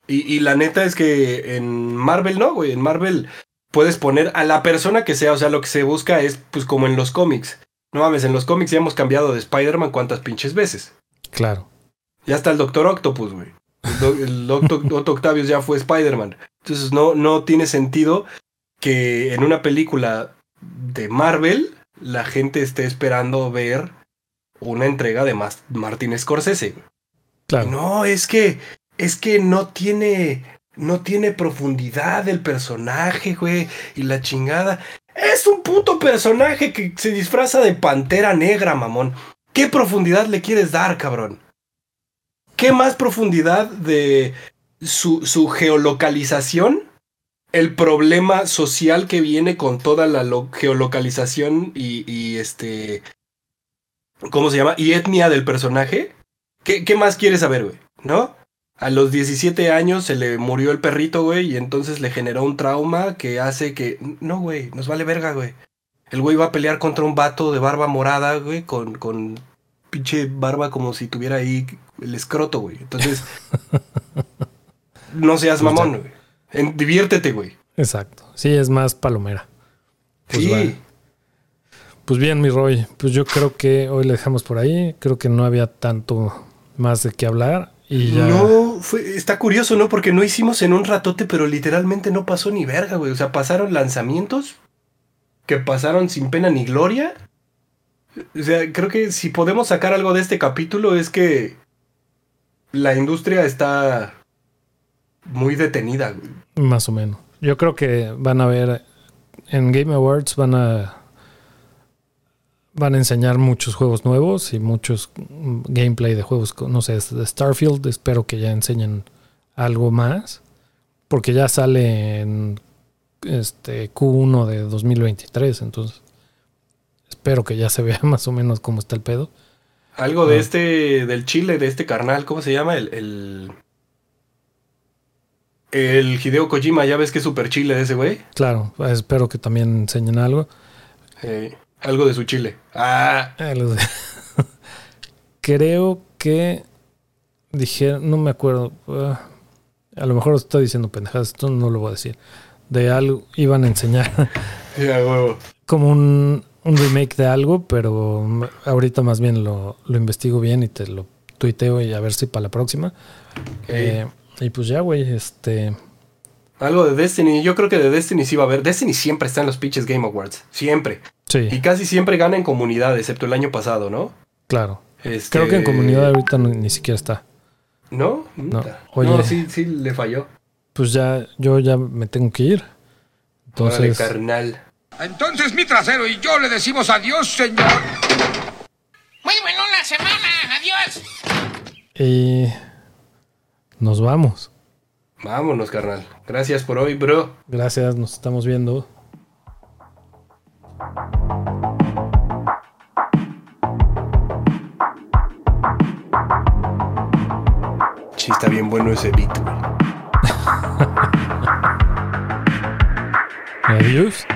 Y, y la neta es que en Marvel no, güey, en Marvel puedes poner a la persona que sea, o sea, lo que se busca es pues como en los cómics. No mames, en los cómics ya hemos cambiado de Spider-Man cuántas pinches veces. Claro. Ya está el Doctor Octopus, güey. El, Doctor Octavius ya fue Spider-Man. Entonces no, no tiene sentido que en una película de Marvel la gente esté esperando ver una entrega de Martin Scorsese. Claro. No, es que es que no tiene no tiene profundidad el personaje, güey, y la chingada. Es un puto personaje que se disfraza de pantera negra, mamón. ¿Qué profundidad le quieres dar, cabrón? ¿Qué más profundidad de su, su geolocalización el problema social que viene con toda la geolocalización y, este. ¿Cómo se llama? Y etnia del personaje. ¿Qué, qué más quieres saber, güey? ¿No? A los 17 años se le murió el perrito, güey, y entonces le generó un trauma que hace que. No, güey, nos vale verga, güey. El güey va a pelear contra un vato de barba morada, güey, con, con pinche barba como si tuviera ahí el escroto, güey. Entonces. no seas pues mamón, güey diviértete, güey. Exacto. Sí, es más palomera. Pues sí. Pues bien, mi Roy, pues yo creo que hoy le dejamos por ahí. Creo que no había tanto más de qué hablar. Y ya... No, fue, está curioso, ¿no? Porque no hicimos en un ratote, pero literalmente no pasó ni verga, güey. O sea, pasaron lanzamientos que pasaron sin pena ni gloria. O sea, creo que si podemos sacar algo de este capítulo es que la industria está muy detenida, güey. Más o menos. Yo creo que van a ver en Game Awards van a van a enseñar muchos juegos nuevos y muchos gameplay de juegos, no sé, de Starfield. Espero que ya enseñen algo más, porque ya sale en este Q1 de 2023, entonces espero que ya se vea más o menos cómo está el pedo. Algo de ah. este, del Chile, de este carnal, ¿cómo se llama? el, el Hideo Kojima, ya ves que es súper chile de ese güey. Claro, espero que también enseñen algo. Algo de su chile. Ah. Creo que dije, no me acuerdo. Ah, a lo mejor estoy diciendo pendejadas, esto no lo voy a decir. De algo iban a enseñar. Como un, remake de algo, pero ahorita más bien lo, investigo bien y te lo tuiteo y a ver si para la próxima. Eh, y pues ya, güey, este. Algo de Destiny. Yo creo que de Destiny sí va a haber. Destiny siempre está en los pitches Game Awards. Siempre. Sí. Y casi siempre gana en comunidad, excepto el año pasado, ¿no? Claro. Este, Creo que en comunidad ahorita no, ni siquiera está. ¿No? No. Oye, no, sí, sí le falló. Pues ya, yo ya me tengo que ir. Entonces. Órale, carnal. Entonces mi trasero y yo le decimos adiós, señor. Muy buena la semana, adiós. Y nos vamos. Vámonos, carnal. Gracias por hoy, bro. Gracias, nos estamos viendo. está bien bueno ese beat. Adiós.